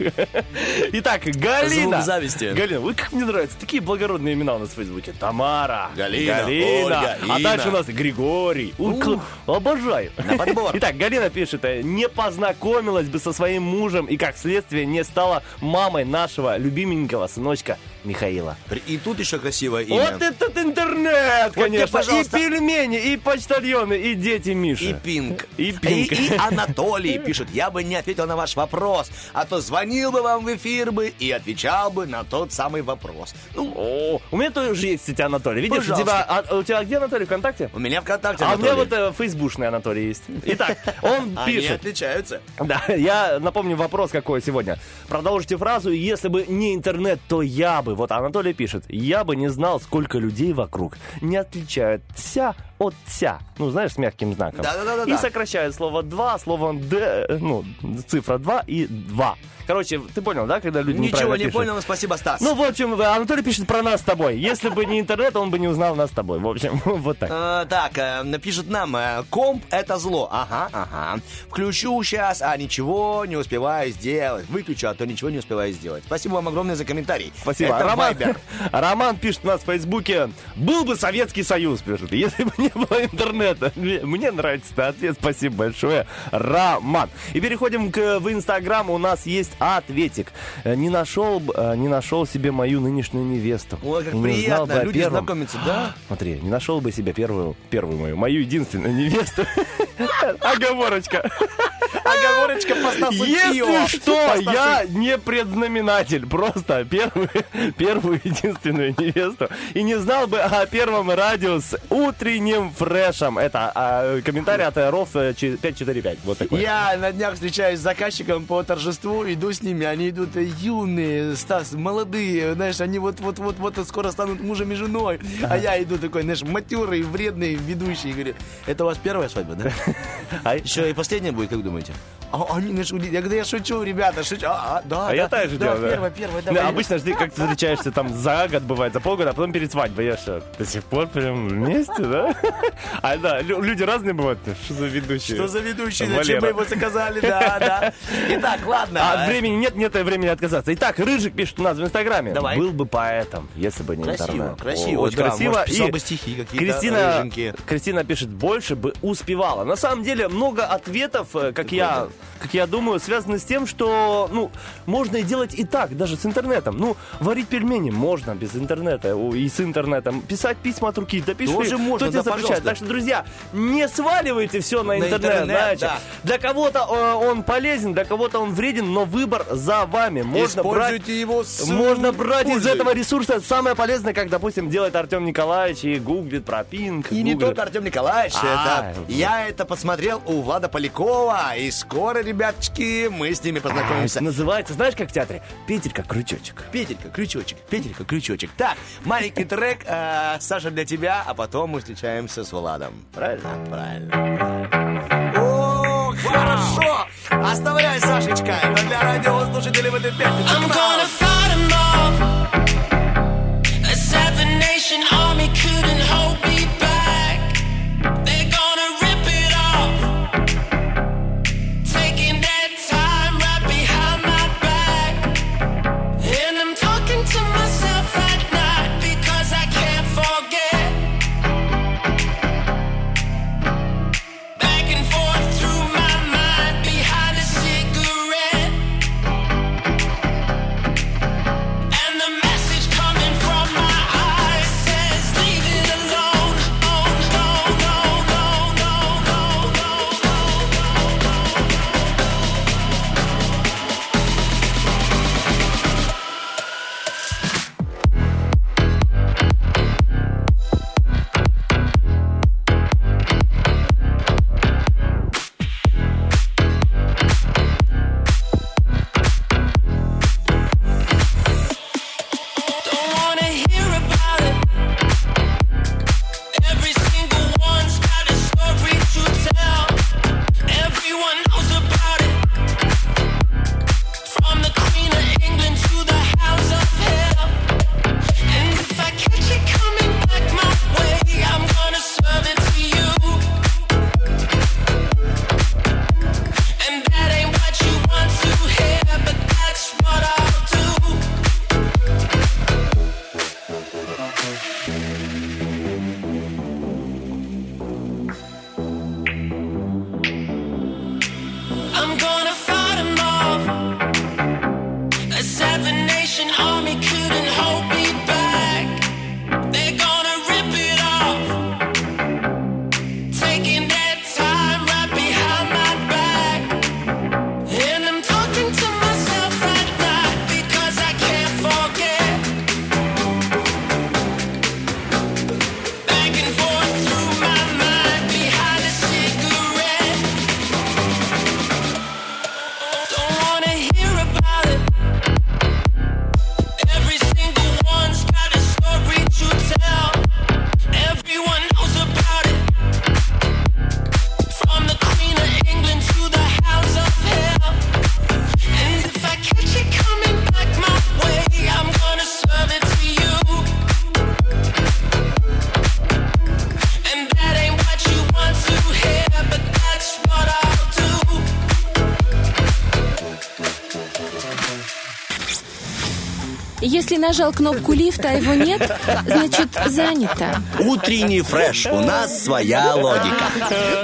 Итак, Галина. Звук зависти. Галина, вы как мне нравится. Такие благородные имена у нас в Фейсбуке. Тамара. Галина, Галина. Ольга, а Инна. дальше у нас Григорий. У, кл- Обожаю. На подбор. Итак, Галина пишет, э, не познакомилась бы со своим мужем и, как следствие, не стала мамой нашего любименького сыночка Михаила. И тут еще красивое имя. Вот этот интернет, Вот тебе, конечно. пожалуйста. И пельмени, и почтальоны, и дети Миши. И Пинк. И И, Пинк. и Анатолий пишет, я бы не ответил на ваш вопрос, а то звонил бы вам в эфир бы и отвечал бы на тот самый вопрос. Ну, О, у меня тоже есть, кстати, Анатолий. Видишь, у Пожалуйста. тебя, а, у тебя где Анатолий ВКонтакте? у меня ВКонтакте А у меня Анатолий. вот э, фейсбушный Анатолий есть. Итак, он Они пишет. отличаются. Да, я напомню вопрос какой сегодня. Продолжите фразу «Если бы не интернет, то я бы». Вот Анатолий пишет, я бы не знал, сколько людей вокруг. Не отличают ся от ся. Ну, знаешь, с мягким знаком. Да-да-да-да-да. И сокращают слово два словом д, ну, цифра 2 и 2. Короче, ты понял, да, когда люди Ничего не пишут? понял, но спасибо, Стас. Ну, в общем, Анатолий пишет про нас с тобой. Если бы не интернет, он бы не узнал нас с тобой. В общем, вот так. Э, так, э, напишет нам, э, комп это зло. Ага, ага. Включу сейчас, а ничего не успеваю сделать. Выключу, а то ничего не успеваю сделать. Спасибо вам огромное за комментарий. Спасибо. Это Роман, Вайбер. Роман пишет у нас в Фейсбуке, был бы Советский Союз, пишет, если бы не было интернета. Мне нравится этот ответ, спасибо большое, Роман. И переходим к, в Инстаграм, у нас есть ответик. Э, Не нашел, э, не нашел себе мою нынешнюю невесту. Ой, как не узнал приятно, бы о люди первом. знакомятся, да? Смотри, не нашел бы себе первую, первую мою, мою единственную невесту. Оговорочка. Оговорочка Если что, я не предзнаменатель. Просто первую, первую единственную невесту. И не знал бы о первом радио с утренним фрешем. Это а, комментарий от Ров 545. Вот такой. Я на днях встречаюсь с заказчиком по торжеству, иду с ними, они идут э, юные, Стас, молодые, знаешь, они вот-вот-вот-вот скоро станут мужем и женой, а я иду такой, знаешь, матерый, вредный, ведущий, говорю, это у вас первая свадьба, да? А Еще и последняя будет, как думаете? А они нашли, я говорю, я шучу, ребята, шучу, а, а, да, А да, я так же да, делаю. да. первая, первая, Да, давай. обычно же ты как встречаешься там за год, бывает, за полгода, а потом перед свадьбой. Я что, до сих пор прям вместе, да? А да, лю- люди разные бывают. Что за ведущие? Что за ведущий? Валера. Зачем мы его заказали? Да, да. Итак, ладно. А времени нет, нет времени отказаться. Итак, Рыжик пишет у нас в Инстаграме. Давай. Был бы поэтом, если бы не Красиво, интернет. красиво, Очень да, красиво. может, писал бы стихи какие-то Кристина, рыженькие. Кристина пишет, больше бы успевала. На самом деле, много ответов, э, как я, как я думаю, связаны с тем, что, ну, можно и делать и так, даже с интернетом. Ну, варить пельмени можно без интернета и с интернетом. Писать письма от руки, да пиши. Тоже можно, да, пожалуйста. Так что, друзья, не сваливайте все на, На интернет, интернет, знаете. да. Для кого-то э, он полезен, для кого-то он вреден, но выбор за вами. Можно брать, его с можно брать из пользой. этого ресурса самое полезное, как, допустим, делает Артем Николаевич и гуглит про пинг. И не гуглит. только Артем Николаевич, А, это я это посмотрел у Влада Полякова, и скоро, ребяточки, мы с ними А, познакомимся. это называется, знаешь, как в театре? Петелька крючочек. Петелька, крючочек, Петелька, крючочек. Так, маленький трек, э, Саша, для тебя, а потом мы встречаемся с Владом. Правильно? Правильно. О, хорошо! Оставляй, Сашечка, это для радиослушателей в этой пятнице. Нажал кнопку лифта, а его нет, значит занято. Утренний фреш. У нас своя логика.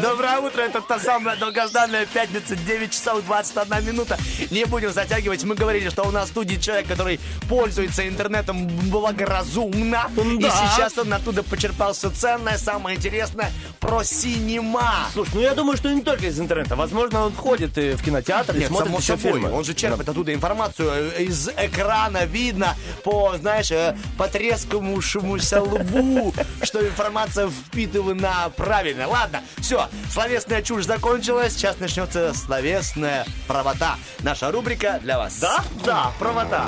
Доброе утро, это та самая долгожданная пятница, 9 часов 21 минута. Не будем затягивать, мы говорили, что у нас в студии человек, который пользуется интернетом благоразумно. И Да. сейчас он оттуда почерпал все ценное, самое интересное про синема. Слушай, ну я думаю, что не только из интернета. Возможно, он ходит и в кинотеатр и Нет, смотрит само еще собой. фильмы. Он же черпает оттуда информацию. э, Из экрана видно по, знаешь, э, потрескавшемуся лбу, что информация впитывана правильно. Ладно, все, словесная чушь закончилась. Сейчас начнется словесная правота. Наша рубрика для вас. Да? Да, правота.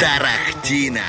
Тарахтина.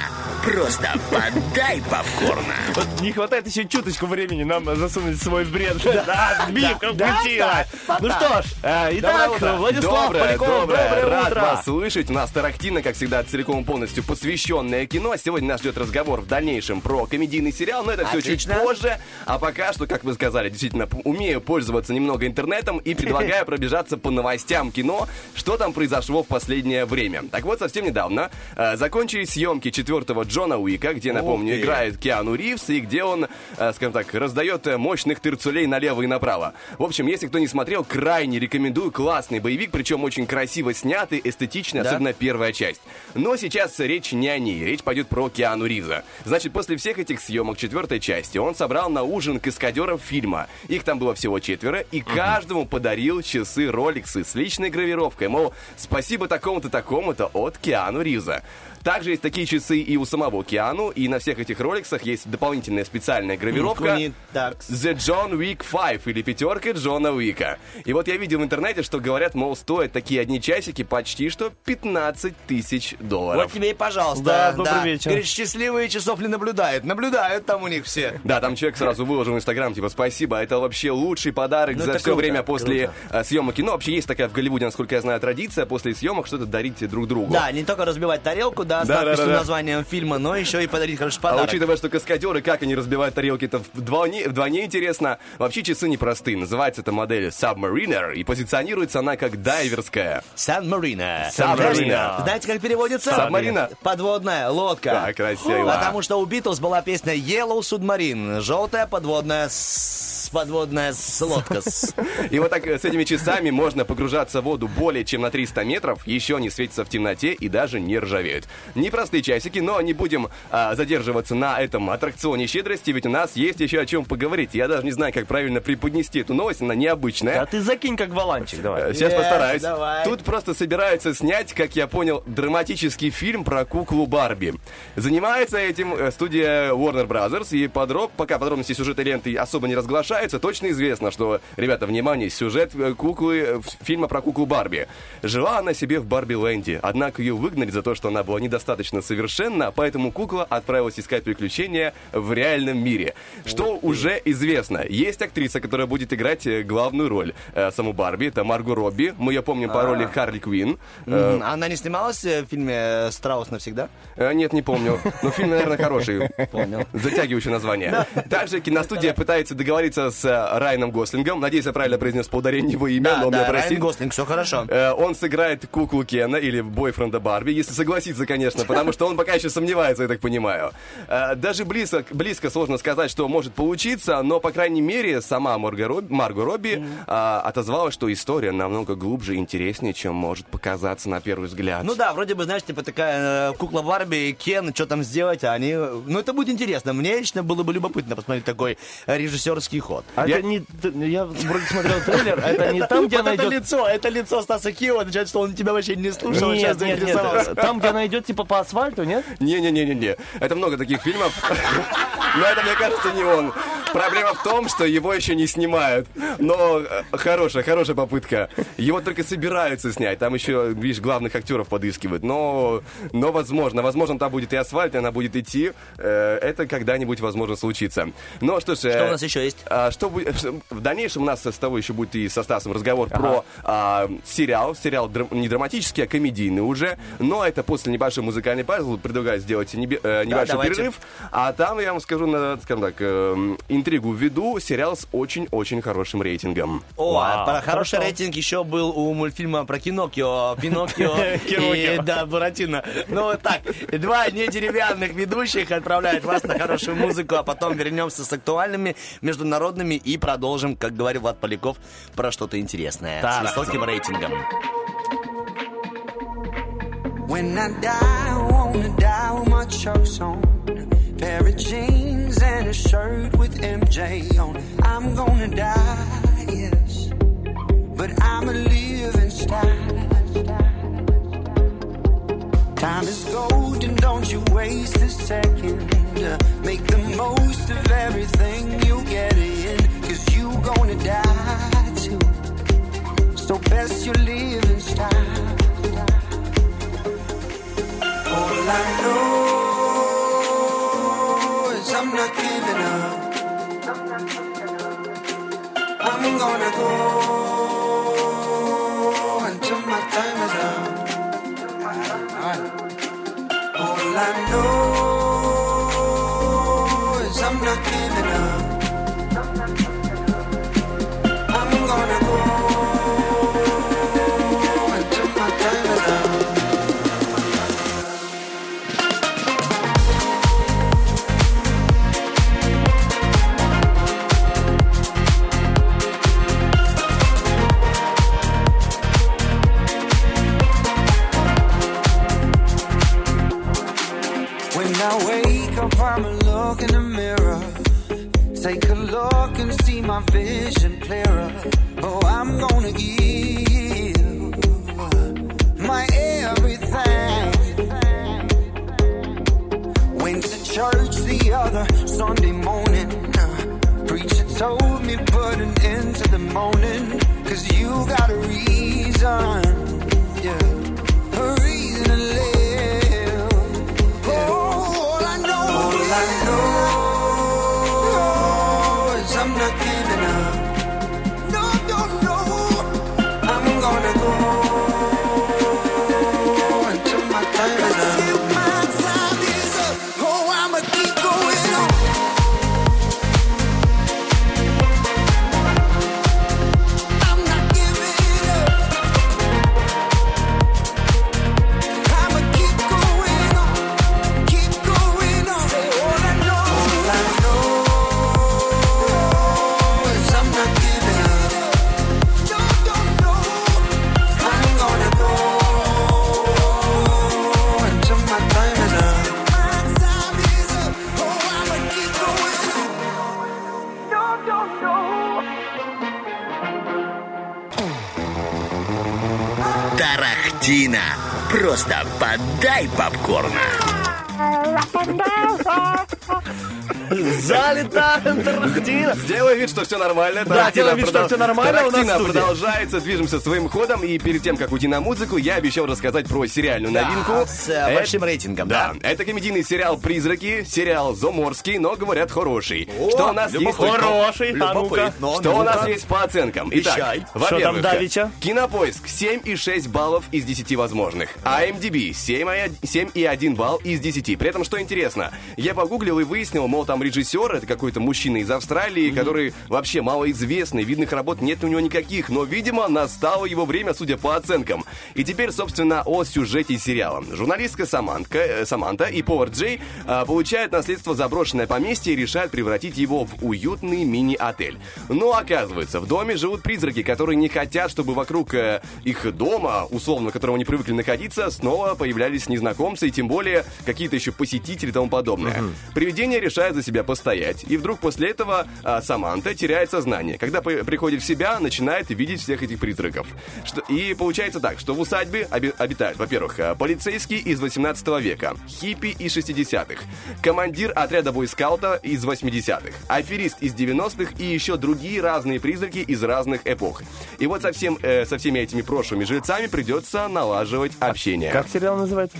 Просто подай попкорна. Вот не хватает еще чуточку времени нам засунуть свой бред. Да, Дмитрий да, включила. да. Ну что ж, э, итак, Доброе утро. Владислав доброе, Поляков, доброе. доброе Рад вас слышать. У нас Тарактина, как всегда, целиком полностью посвященное кино. Сегодня нас ждет разговор в дальнейшем про комедийный сериал, но это все чуть позже. А пока что, как вы сказали, действительно, умею пользоваться немного интернетом и предлагаю пробежаться по новостям кино, что там произошло в последнее время. Так вот, совсем недавно э, закончились съемки четвертого Джона Уика, где, напомню, ты. играет Киану Ривз, и где он, э, скажем так, раздает э, мощных тырцулей налево и направо. В общем, если кто не смотрел, крайне рекомендую. Классный боевик, причем очень красиво снятый, эстетичный, Да? особенно первая часть. Но сейчас речь не о ней, речь пойдет про Киану Ривза. Значит, после всех этих съемок четвертой части он собрал на ужин каскадеров фильма. Их там было всего четверо, и каждому подарил часы Роликсы с личной гравировкой, мол, спасибо такому-то такому-то от Киану Ривза. Также есть такие часы и у самого Киану, и на всех этих роликсах есть дополнительная специальная гравировка. The John Wick 5 или пятерка Джона Уика. И вот я видел в интернете, что говорят, мол, стоят такие одни часики почти что 15 тысяч долларов. Вот тебе и пожалуйста. Да, добрый вечер. Говорит, счастливые часов ли наблюдают? Наблюдают там у них все. Да, там человек сразу выложил в Инстаграм, типа, спасибо, это вообще лучший подарок Ну, за все круто, время после круто. э, съемок кино. Вообще есть такая в Голливуде, насколько я знаю, традиция после съемок что-то дарить друг другу. Да, не только разбивать тарелку, да, с Да, да, надписью да, да. названием фильма, но еще и подарить хороший А подарок. учитывая, что каскадеры, как они разбивают тарелки, это вдвойне, вдвойне интересно. Вообще часы непростые. Называется эта модель Submariner, и позиционируется она как дайверская. Сан-Марина. Сан-Марино. Знаете, как переводится? Сабмарина. Подводная лодка. Да, красиво. Потому что у Битлз была песня Yellow Submarine. Желтая подводная подводная с лодка. И вот так э, с этими часами можно погружаться в воду более чем на 300 метров, еще они светятся в темноте и даже не ржавеют. Непростые часики, но не будем а, задерживаться на этом аттракционе щедрости, ведь у нас есть еще о чем поговорить. Я даже не знаю, как правильно преподнести эту новость, она необычная. А ты закинь как валанчик, Э, давай. Сейчас Нет, постараюсь. давай. Тут просто собираются снять, как я понял, драматический фильм про куклу Барби. Занимается этим э, студия Warner Brothers, и подроб... пока подробности сюжета ленты особо не разглашаются, точно известно, что, ребята, внимание, сюжет э, куклы, э, фильма про куклу Барби. Жила она себе в Барби-ленде, однако ее выгнали за то, что она была недостаточно совершенна, поэтому кукла отправилась искать приключения в реальном мире. Что уже известно. Есть актриса, которая будет играть э, главную роль э, саму Барби, это Марго Робби. Мы ее помним по роли Харли Квинн. Э, Она не снималась э, в фильме э, «Страус навсегда»? э, Нет, не помню. Но фильм, наверное, хороший. Понял. Затягивающее название. Также киностудия пытается договориться с э, Райаном Гослингом. Надеюсь, я правильно произнес по ударению его имя, Да, но он да, меня Райан простит. Гослинг, все хорошо. Э, Он сыграет куклу Кена или бойфренда Барби, если согласится, конечно, потому что он пока еще сомневается, я так понимаю. Э, Даже близко, близко сложно сказать, что может получиться, но, по крайней мере, сама Марго Робби, Марго Робби а, отозвалась, что история намного глубже и интереснее, чем может показаться на первый взгляд. Ну да, вроде бы, знаешь, типа такая э, кукла Барби, Кен, что там сделать, а они... Ну это будет интересно. Мне лично было бы любопытно посмотреть такой режиссерский ход. А это не... Я вроде смотрел трейлер, это не там, где она это лицо, это лицо Стаса Киева, означает, что он тебя вообще не слушал, а сейчас Нет, нет, заинтересовался. нет. Там, где она идет типа по асфальту, нет? Не-не-не-не-не. Это много таких фильмов. Но это, мне кажется, не он. Проблема в том, что его еще не снимают. Но э, хорошая, хорошая попытка. Его только собираются снять. Там еще, видишь, главных актеров подыскивают. Но, но возможно. Возможно, там будет и асфальт, и она будет идти. Э, Это когда-нибудь, возможно, случится. Но что ж... э, Что у нас еще есть? а, что будет- в дальнейшем у нас с тобой еще будет и со Стасом разговор про а, сериал. Сериал не драматический, а комедийный уже. Но это после небольшой музыкальной паузы. Предлагаю сделать небе- э, небольшой давайте. перерыв. А там я вам скажу, на, скажем так, э, интригу введу, сериал с очень-очень хорошим рейтингом. О, а про хороший рейтинг еще был у мультфильма про Кинокио, Пиноккио и, да, Буратино. Ну, вот так, два не деревянных ведущих отправляют вас на хорошую музыку, а потом вернемся с актуальными, международными и продолжим, как говорил Влад Поляков, про что-то интересное с высоким рейтингом. When I die, I wanna die with my chucks on. Pair of jeans and a shirt with MJ on. I'm gonna die, yes. But I'ma live in style. Time is gold and don't you waste a second. Make the most of everything you get in. Cause you gonna die too. So best you live in style. I know is I'm not giving up. I'm gonna go vision clearer. Oh, I'm gonna give my everything. Went to church the other Sunday morning. Preacher told me put an end to the moaning. Cause you got a reason. Yeah. Enterrado. Тарахтина. Сделай вид, что все нормально. Да, делаем вид, что всё нормально, студии. продолжается, движемся своим ходом. И перед тем, как уйти на музыку, я обещал рассказать про сериальную новинку. с, э, большим рейтингом, да. Это комедийный сериал «Призраки», сериал «Заморский», но, говорят, хороший. Что у нас есть... Хороший, а. Любопытно, Что у нас есть по оценкам? Итак, во-первых? Кинопоиск 7,6 баллов из 10 возможных. А IMDb 7,1 балл из 10. При этом, что интересно, я погуглил и выяснил, мол, там режиссер, это какой-то мужчина из Австралии, который вообще малоизвестный, видных работ нет у него никаких, но, видимо, настало его время, судя по оценкам. И теперь, собственно, о сюжете сериала. Журналистка Самантка, э, Саманта и повар Джей а, получают наследство заброшенное поместье и решают превратить его в уютный мини-отель. Но оказывается, в доме живут призраки, которые не хотят, чтобы вокруг э, их дома, условно, в котором они привыкли находиться, снова появлялись незнакомцы и тем более какие-то еще посетители и тому подобное. Привидение решает за себя постоять. И вдруг после этого а, Саманта теряет сознание. Когда по- приходит в себя, начинает видеть всех этих призраков. Что- и получается так, что в усадьбе оби- обитают, во-первых, а, полицейский из 18 века, хиппи из 60-х, командир отряда бойскаута из 80-х, аферист из 90-х и еще другие разные призраки из разных эпох. И вот со, всем, э, со всеми этими прошлыми жильцами придется налаживать общение. Как сериал называется?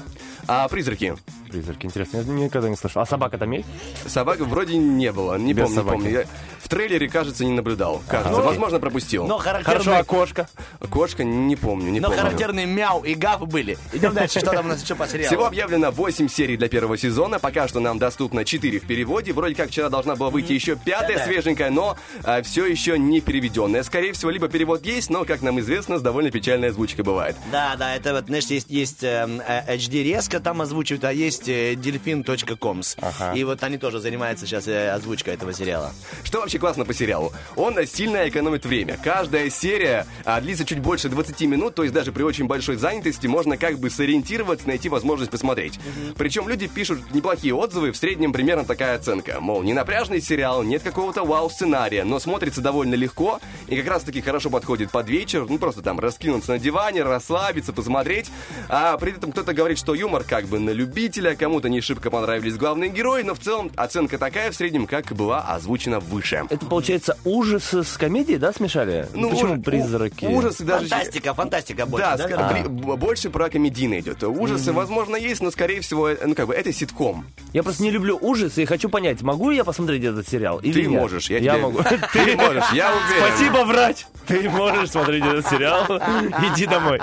А, призраки. Призраки, интересно, я никогда не слышал. А собака там есть? Собак вроде не было, не Без помню, не собаки. помню. Я в трейлере, кажется, не наблюдал. Кажется, возможно, пропустил. Но характерные, Хорошо, а кошка? Кошка, не помню, не но помню. характерные мяу и гафы были. Идем дальше, что там у нас еще по сериалу? Всего объявлено 8 серий для первого сезона. Пока что нам доступно 4 в переводе. Вроде как вчера должна была выйти еще пятая, свеженькая, но все еще не переведенная. Скорее всего, либо перевод есть, но, как нам известно, с довольно печальной озвучкой бывает. Да, да, это вот, знаешь, есть, есть эм, э, HD резко там озвучивают, а есть э, delfin.coms. И вот они тоже занимаются сейчас э, озвучкой этого сериала. Что вообще классно по сериалу? Он сильно экономит время. Каждая серия а, длится чуть больше 20 минут, то есть даже при очень большой занятости можно как бы сориентироваться, найти возможность посмотреть. Причем люди пишут неплохие отзывы, в среднем примерно такая оценка. Мол, не напряжный сериал, нет какого-то вау-сценария, но смотрится довольно легко и как раз-таки хорошо подходит под вечер, ну просто там раскинуться на диване, расслабиться, посмотреть. А при этом кто-то говорит, что юмор как бы на любителя, кому-то не шибко понравились главные герои, но в целом оценка такая в среднем, как была озвучена выше. Это, получается, ужасы с комедией, да, смешали? Ну, Почему у- призраки? ужасы даже... Фантастика, фантастика больше, Да, да? ска- А. больше про комедийно идет. Ужасы, возможно, есть, но, скорее всего, э, ну, как бы, это ситком. Я просто не люблю ужасы и хочу понять, могу я посмотреть этот сериал или Ты нет? можешь, я я тебе- могу. Ты можешь, я уверен. Спасибо, врач. Ты можешь смотреть этот сериал. Иди домой.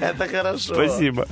Это хорошо. Спасибо.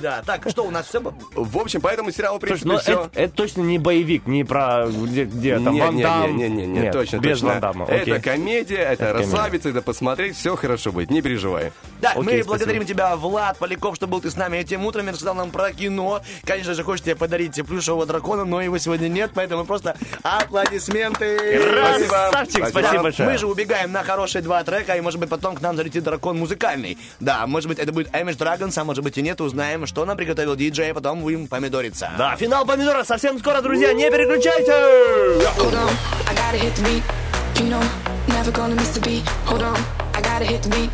Да, так, что у нас все? В общем, по этому сериалу, в Слушай, принципе, ну все... это, это точно не боевик, не про где, где там не, Ван не, Дам. не, не, не, Нет, точно, без точно. Ван Дамма. Это окей. комедия, это, Это комедия. расслабиться, это посмотреть, все хорошо будет, не переживай. Да, Окей, мы спасибо. благодарим тебя, Влад Поляков, что был ты с нами этим утром и рассказал нам про кино. Конечно же, хочешь тебе подарить плюшевого дракона, но его сегодня нет, поэтому просто аплодисменты. Красавчик, спасибо большое. Мы же убегаем на хорошие два трека, и, может быть, потом к нам залетит дракон музыкальный. Да, может быть, это будет Image Dragons, а может быть и нет, узнаем, что нам приготовил диджей, а потом будем помидориться. Да, финал помидора совсем скоро, друзья, не переключайте! I gotta hit the beat. You know, never gonna miss the beat. Hold on, I gotta hit the beat.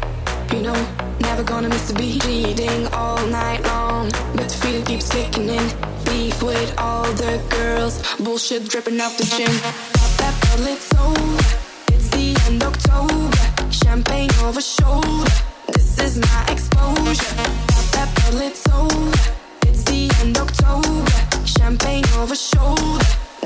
You know, never gonna miss the beat. Bleeding all night long, but the feeling keeps kicking in. Beef with all the girls, bullshit dripping off the chin. Pop that bottle, it's. It's the end of October. Champagne over shoulder. This is my exposure. Pop that bottle, it's. It's the end of October. Champagne over shoulder.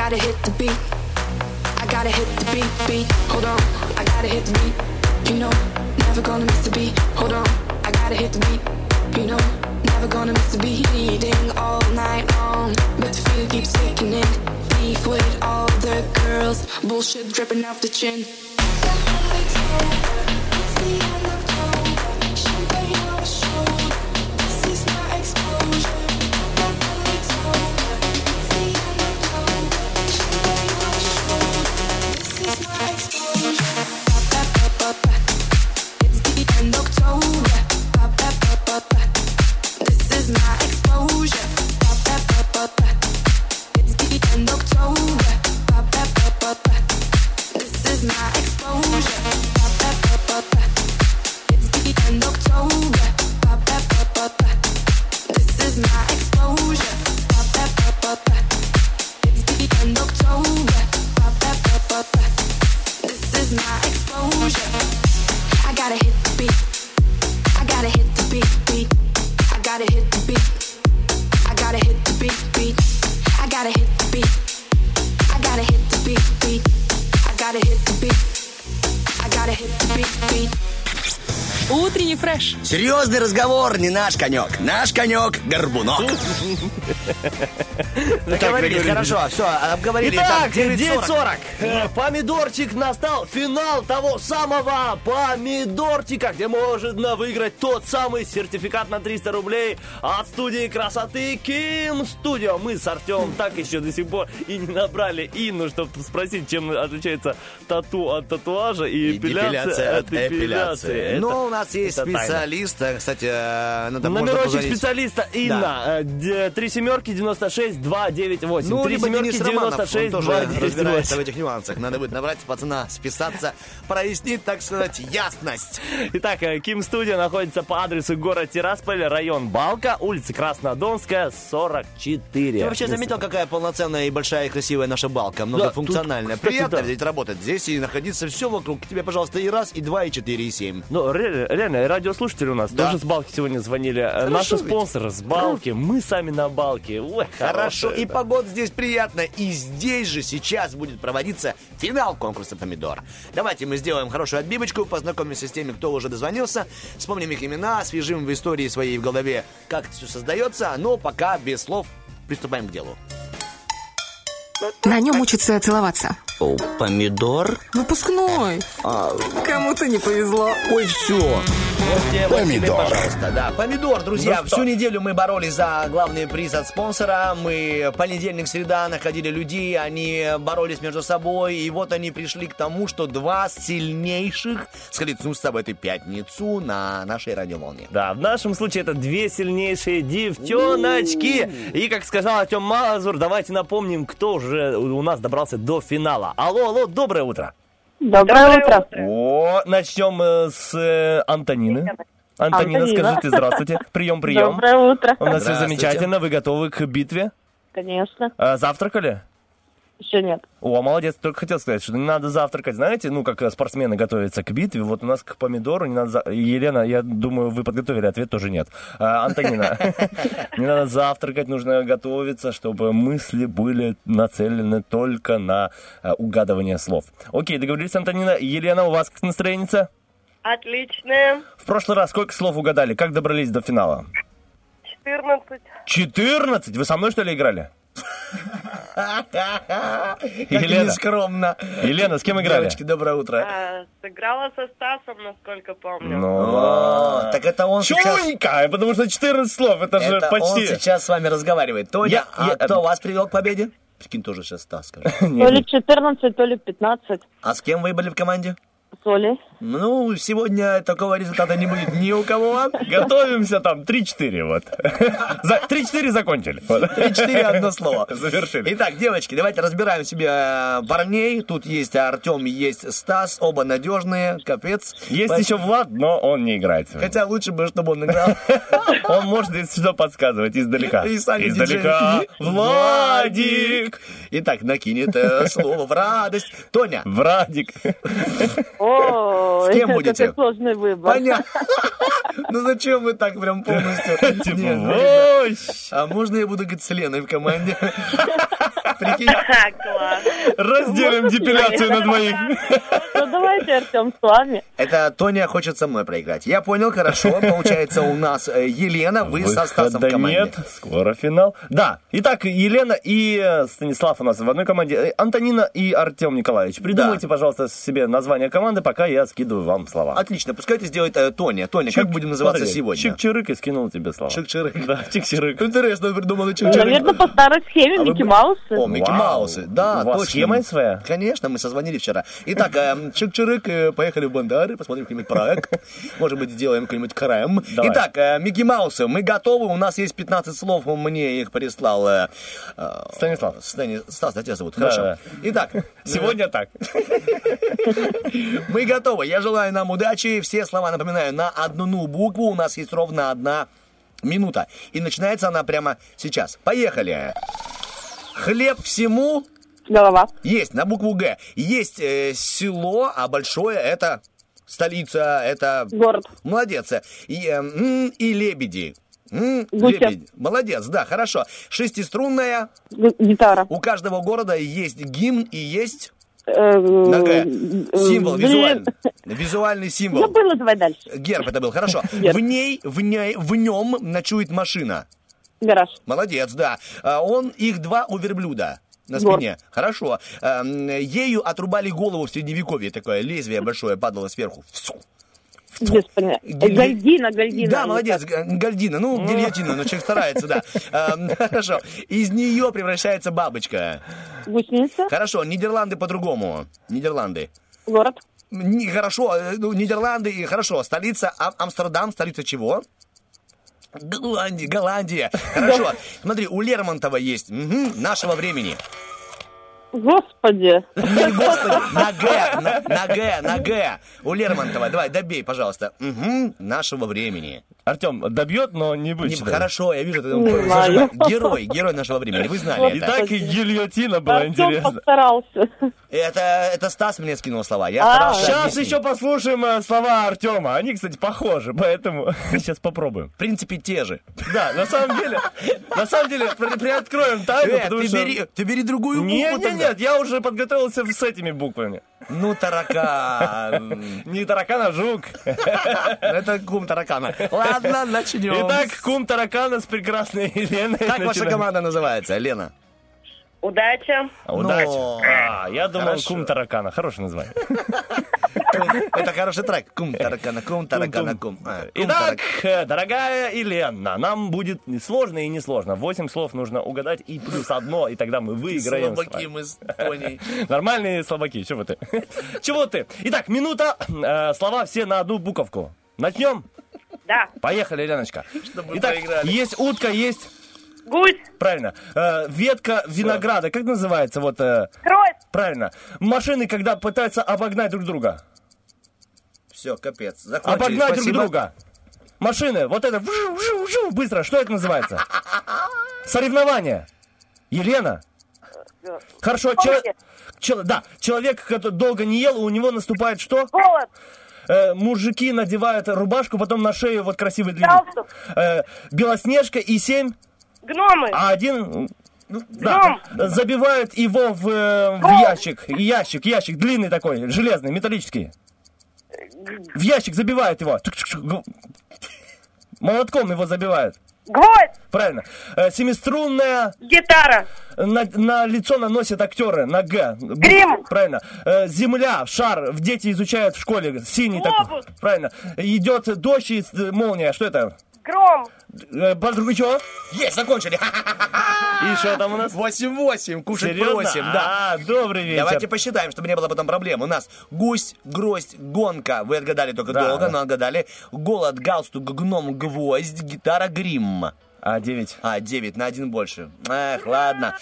I gotta hit the beat. I gotta hit the beat, beat. Hold on, I gotta hit the beat. You know, never gonna miss the beat. Hold on, I gotta hit the beat. You know, never gonna miss the beat. Bleeding all night long, but the feel keeps kicking in. Beef with all the girls, bullshit dripping off the chin. Серьезный разговор, не наш конек. Наш конек — горбунок. Договорились, хорошо, все, обговорили. Итак, Так, 9:40. 9.40. Э, Помидорчик настал. Финал того самого помидорчика, где можно выиграть тот самый сертификат на 300 рублей от студии красоты Ким Студио. Мы с Артемом так еще до сих пор и не набрали Инну, чтобы спросить, чем отличается тату от татуажа и, И депиляция от эпиляции. Это- Ну, у нас есть тайна. специалист. Кстати, э, надо можно Номерочек специалиста Инна. Э, Три семерки 96 298. Ну, Три семерки Денис Романов, он 96 тоже разбирается в 298. Нюансах. Надо будет набрать пацана, списаться, прояснить, так сказать, ясность. Итак, э, Ким Студия находится по адресу город Тирасполь, район Балка, улица Краснодонская, 44. Ты вообще заметил, какая полноценная и большая и красивая наша балка? Многофункциональная. тут, кстати, Приятно да. ведь работать здесь и находиться все вокруг. Тебе, пожалуйста, и раз, и два, и четыре, и семь. Ну, ре- реально, радиослушатели у нас Да. тоже с Балки сегодня звонили. Э, Хорошо Наши ведь. спонсоры с Балки, мы сами на Балке. Ой, Хорошо, хорошая, и да. погода здесь приятная. И здесь же сейчас будет проводиться финал конкурса «Помидор». Давайте мы сделаем хорошую отбивочку, познакомимся с теми, кто уже дозвонился, вспомним их имена, освежим в истории своей в голове, как это все создается, но пока без слов приступаем к делу. На нем учатся целоваться. О, помидор? Выпускной. А, Кому-то не повезло. Ой, все. Тебе, вот тебе, Помидор. пожалуйста, да. Помидор, друзья. Ну что? всю неделю мы боролись за главный приз от спонсора. Мы понедельник, среда находили людей, они боролись между собой. И вот они пришли к тому, что два сильнейших схлестнутся в эту пятницу на нашей радиоволне. Да, в нашем случае это две сильнейшие девчоночки. И, как сказал Артем Мазур, давайте напомним, кто уже у нас добрался до финала. Алло, алло, доброе утро. Доброе, утро. О, начнем э, с э, Антонины. Антонина, Антонина. скажите здравствуйте. Прием, прием. Доброе утро. У нас все замечательно. Вы готовы к битве? Конечно. А, завтракали? Еще нет. О, молодец. Только хотел сказать, что не надо завтракать. Знаете, ну, как э, спортсмены готовятся к битве, вот у нас к помидору не надо... за- Елена, я думаю, вы подготовили ответ, тоже нет. А, Антонина, не надо завтракать, нужно готовиться, чтобы мысли были нацелены только на э, угадывание слов. Окей, договорились, Антонина. Елена, у вас как настроение? Отлично. В прошлый раз сколько слов угадали? Как добрались до финала? 14. 14? Вы со мной, что ли, играли? Как Елена. нескромно. Елена, с кем играли? Девочки, доброе утро. А, сыграла со Стасом, насколько помню. Ну, так это он сейчас... Чуйка, потому что 14 слов, это, же Это почти... он сейчас с вами разговаривает. Тоня, Я- а я- кто вас привел к победе? Прикинь, тоже сейчас Стас скажет. То ли 14, то ли 15. А с кем вы были в команде? С Олей. Ну, сегодня такого результата не будет ни у кого. Готовимся там 3-4 вот. За- 3-4 закончили. Три-четыре одно слово. Завершили. Итак, девочки, давайте разбираем себе э, парней. Тут есть Артем, есть Стас, оба надежные, капец. Есть еще Влад, но он не играет. Хотя лучше бы, чтобы он играл. Он может, если что, подсказывать издалека. И сами Издалека. Владик! Итак, накинет э, слово в радость. Тоня, Врадик. О, С кем это будете? такой сложный выбор. понятно. Ну зачем вы так прям полностью? Типа, ну, ребят, «Ой, А можно я буду говорить с Леной в команде? Прикинь, Класс. разделим депиляцию на двоих. Ну давайте, Артем, с вами. это Тоня хочет со мной проиграть. Я понял, хорошо. Получается, у нас э, Елена, вы со Стасом в команде. нет, скоро финал. Да, итак, Елена и э, Станислав у нас в одной команде. Э, Антонина и Артем Николаевич. Придумайте, пожалуйста, себе название команды, пока я скидываю вам слова. Отлично, пускай это сделает э, Тоня. Тоня, как Чик- будем называться смотри, сегодня? Чик-чирык и скинул тебе слова. Чик-чирык. Да, чик-чирык. Интересно, вы придумали Ну, чик-чирык. Наверное, по старой схеме А Микки Маусы. О, Микки. Маусы, да, У вас точно. схема своя? Конечно, мы созвонили вчера. Итак, э, чик-чирык, э, поехали в Бандары, посмотрим какой-нибудь проект. Может быть, сделаем какой-нибудь крем. Давай. Итак, э, Микки Маусы, мы готовы, у нас есть 15 слов, мне их прислал э, э, Станислав. Стани- Стас, да, тебя зовут? Да, Хорошо. да. Итак, Сегодня так. мы готовы. Я желаю нам удачи. Все слова, напоминаю, на одну букву. У нас есть ровно одна минута. И начинается она прямо сейчас. Поехали. Хлеб всему Голова. есть на букву Г. Есть э, село, а большое это столица, это... Город. Молодец. И, э, м, и лебеди. М, лебедь. Молодец, да, хорошо. Шестиструнная. Г- Гитара. У каждого города есть гимн и есть нога. э, Символ, визуальный. Визуальный символ. Забыла, давай дальше. Герб это был, хорошо. Герб. В ней, в ней, в нем ночует машина. Гараж. Молодец, да. А Он, их два у верблюда на спине. Хорошо. Эм, Ею отрубали голову в средневековье. Такое лезвие большое падало сверху. Без понятия. Гальдина, Гальдина. Да, молодец, Гальдина. Ну, гильотина, но человек старается, да. Эм, Хорошо. Из нее превращается бабочка. Гусеница. Хорошо, Нидерланды по-другому. Нидерланды. Город. Не, хорошо, э, ну, Нидерланды, и хорошо. Столица Ам- Амстердам, столица чего? Голландия, Голландия. Хорошо. Смотри, у Лермонтова есть мгм, нашего времени. Господи. Не господи, на Г, на, Г, на Г. У Лермонтова. Давай, добей, пожалуйста. Мгм, нашего времени. Артем добьет, но не будет. Хорошо, я вижу, ты. Герой, герой нашего времени. Вы знали И это. так и гильотина была интересна. постарался. Это, это Стас мне скинул слова. Я А, старался Сейчас еще послушаем э, слова Артема. Они, кстати, похожи, поэтому сейчас попробуем. В принципе, те же. Да, на самом деле, на самом деле, при- приоткроем тайну, Э, потому ты, что... бери, ты бери другую букву Нет, нет, нет, я уже подготовился с этими буквами. Ну, таракан. Не таракан, а жук. Это кум таракана. Ладно, начнем. Итак, кум таракана с прекрасной Еленой. Как ваша команда называется, Лена? Удача. Удачи. Ну, А, я думал, хорошо. кум таракана. Хорошее название. Это хороший трек. Кум таракана, кум таракана, кум. А, кум Итак, э, дорогая Елена, нам будет сложно и не сложно. Восемь слов нужно угадать и плюс одно, и тогда мы выиграем. Слабаки мы с Тоней. Нормальные слабаки, чего ты? Чего ты? Итак, минута, э, слова все на одну буковку. Начнем? Да. Поехали, Леночка. Итак, проиграли. есть утка, есть... Гусь. Правильно. Э, ветка винограда, как называется? Вот, э, Кровь. правильно. Машины, когда пытаются обогнать друг друга. Все, капец. Закончили. Обогнать друг Спасибо. друга. Машины, вот это вжу, вжу, вжу, быстро. Что это называется? Соревнование. Елена. Хорошо, чел- чел- да, человек, который долго не ел, у него наступает что? Голод. Э, мужики надевают рубашку, потом на шею вот красивый длинный. Э, Белоснежка и семь, Гномы. а один... ну, да, забивают его в, э, в ящик, ящик, ящик, длинный такой, железный, металлический. В ящик забивают его. Гу- Молотком его забивают. Гвоздь. Правильно. Э, Семиструнная Гитара. на, на лицо наносят актеры, на Г. Грим. Правильно. Э, Земля, шар, дети изучают в школе, синий такой. Глобус. Правильно. Идет дождь и э, молния, что это? Гром. Э, Подруга, чего? Есть, закончили. И что там у нас? 8-8, кушать Серьезно? просим, да. А, добрый вечер. Давайте посчитаем, чтобы не было потом проблем. У нас гусь, гроздь, гонка. Вы отгадали только Да. долго, но отгадали. Голод, галстук, гном, гвоздь, гитара, грим. А, 9. А, 9 на один больше. Эх, ладно.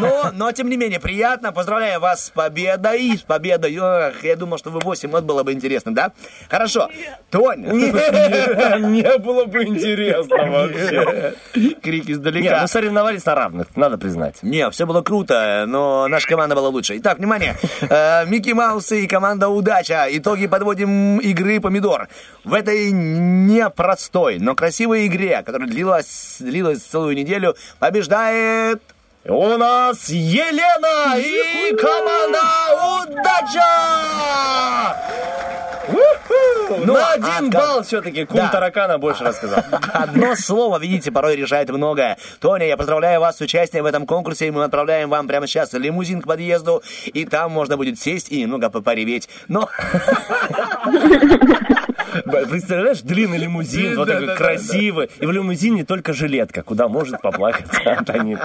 Но, но, тем не менее, приятно. Поздравляю вас с победой. С победой. Эх, я думал, что вы 8. Вот было бы интересно, да? Хорошо. Тонь. Не, не было бы интересно вообще. Крик Нет, издалека. ну соревновались на равных, надо признать. Не, все было круто, но наша команда была лучше. Итак, внимание. Э, Микки Маус и команда «Удача». Итоги подводим игры «Помидор». В этой непростой, но красивой игре, которая длилась, длилась целую неделю, побеждает... У нас Елена и команда «Удача». Ну, На а один как- балл все-таки кум Да. таракана больше рассказал. Одно слово, видите, порой решает многое. Тоня, я поздравляю вас с участием в этом конкурсе, мы отправляем вам прямо сейчас лимузин к подъезду, и там можно будет сесть и немного пореветь. Но... Представляешь, длинный лимузин, вот такой красивый. И в лимузине только жилетка, куда может поплакаться Антонин.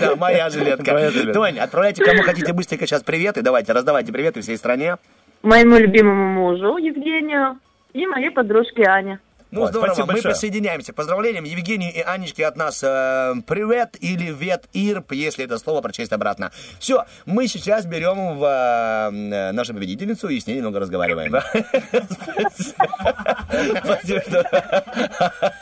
Да, моя жилетка. Тонь, отправляйте кому хотите быстренько сейчас приветы. Давайте, раздавайте приветы всей стране. Моему любимому мужу Евгению и моей подружке Ане. Ну, Ой, здорово, мы большое. присоединяемся. к Поздравлениям Евгению и Анечке от нас э, привет или вет ирп, если это слово прочесть обратно. Все, мы сейчас берем в э, нашу победительницу и с ней немного разговариваем. Спасибо, что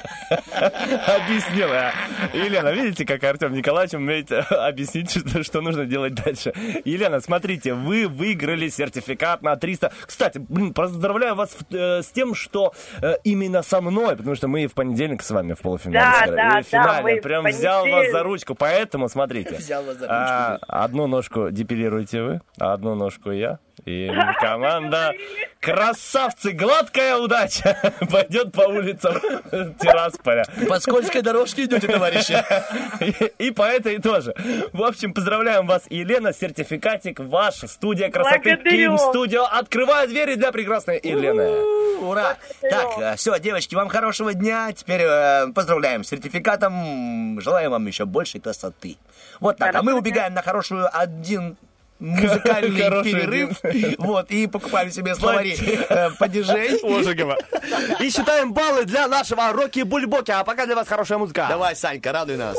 объяснила. Елена, видите, как Артем Николаевич умеет э, объяснить, что, что нужно делать дальше. Елена, смотрите, вы выиграли сертификат на 300. Кстати, блин, поздравляю вас э, с тем, что э, именно со мной, потому что мы в понедельник с вами в полуфинале Да, сыграли. да, И в финале да, прям взял вас за ручку. Поэтому, смотрите. Взял вас за а, одну ножку депилируете вы, а одну ножку я. И команда красавцы, гладкая удача пойдет по улицам Тирасполя. По скользкой дорожке идете, товарищи. И, и по этой тоже. В общем, поздравляем вас, Елена, сертификатик ваш. Студия красоты. Ким Студио открывает двери для прекрасной Елены. Ура! Так, все, девочки, вам хорошего дня. Теперь э, поздравляем с сертификатом. Желаем вам еще большей красоты. Вот так. А мы убегаем на хорошую один музыкальный Хороший перерыв. Вот, и покупаем себе словари э, падежей. Ожегова. И считаем баллы для нашего Рокки Бульбоки. А пока для вас хорошая музыка. Давай, Санька, радуй нас.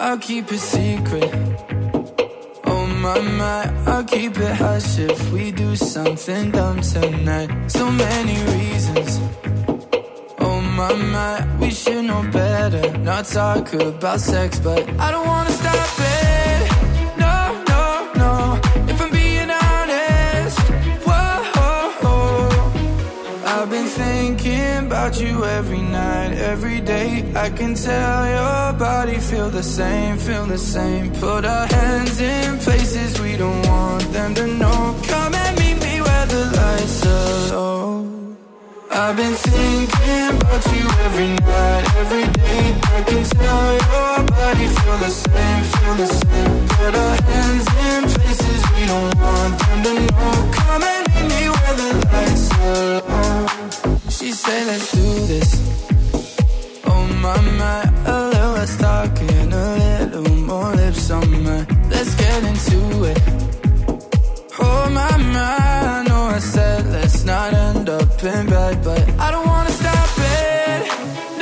I'll keep it secret. Oh my my, I'll keep it hush if we do something dumb tonight. So many reasons. Oh my my, we should know better. Not talk about sex, but I don't wanna stop it. No, no, no. If I'm being honest, whoa. I've been thinking about you every night, every day. I can tell your body feel the same, feel the same. Put our hands in places we don't want them to know. Come and meet me where the lights are low. I've been thinking about you every night, every day. I can tell your body feel the same, feel the same. Put our hands in places we don't want them to know. Come and meet me where the lights are low. She said, let's do this. Oh my my, a little less talking, a little more lips on my. Let's get into it. Oh my my, I know I said let's not end up in bed, but I don't wanna stop it.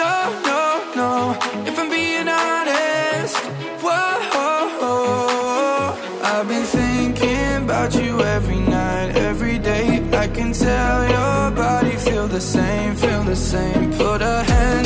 No, no, no. If I'm being honest, whoa. I've been thinking about you every night, every day. I can tell your body feel the same, feel the same. Put a hands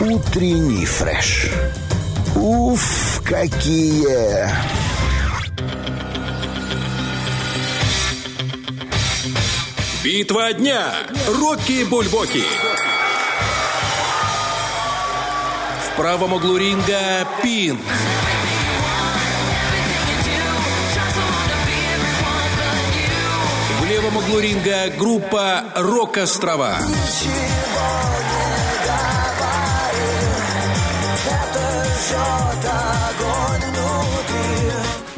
Утренний фреш. Уф, какие! Битва дня. Рокки Бульбоки. В правом углу ринга Пинк. В левом углу ринга группа «Рок-острова». Ничего не говори, это жаль.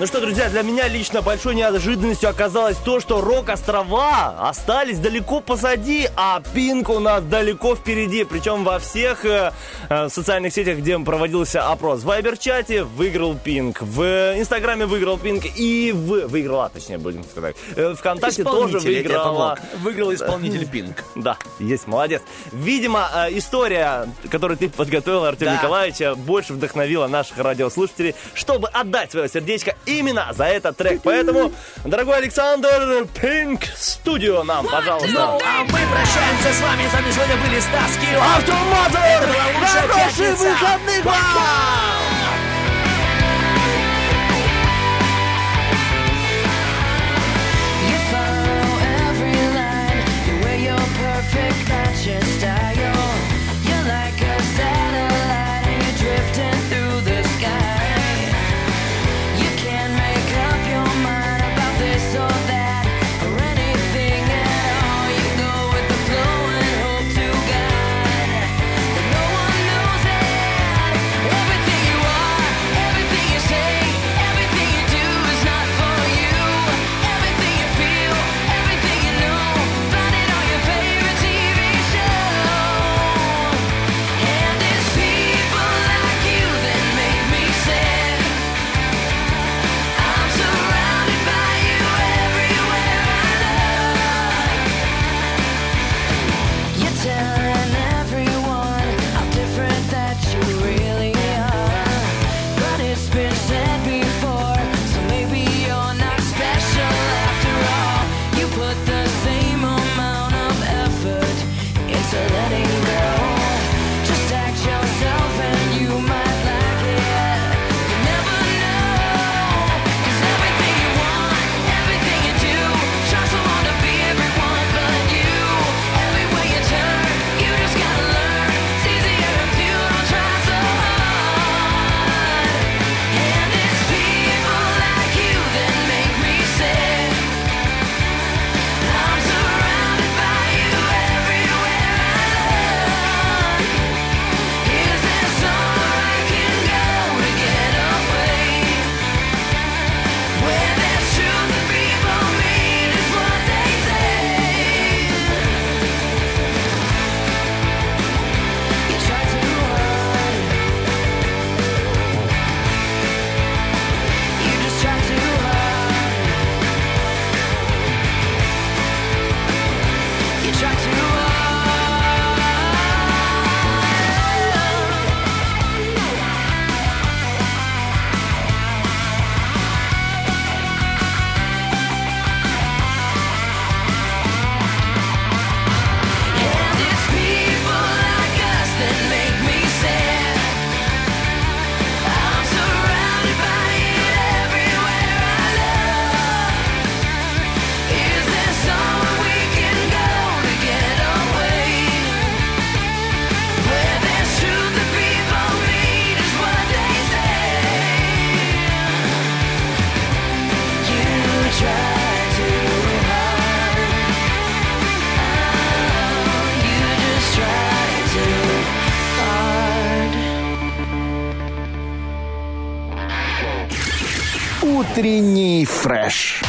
Ну что, друзья, для меня лично большой неожиданностью оказалось то, что Рок-острова остались далеко позади, а Пинк у нас далеко впереди. Причем во всех э, э, социальных сетях, где проводился опрос. В Вайбер-чате выиграл Пинк, в Инстаграме выиграл Пинк и в... выиграла, точнее, будем сказать. Э, Вконтакте тоже выиграла. Выиграл исполнитель Пинк. Да, есть, молодец. Видимо, э, история, которую ты подготовил, Артем Да. Николаевич, э, больше вдохновила наших радиослушателей, чтобы отдать свое сердечко именно за этот трек. Поэтому, дорогой Александр, Pink Studio нам, пожалуйста. Ну, а мы прощаемся с вами. С вами сегодня были Стаски. Артур лучшая Хороших выходных вам! Утренний фреш.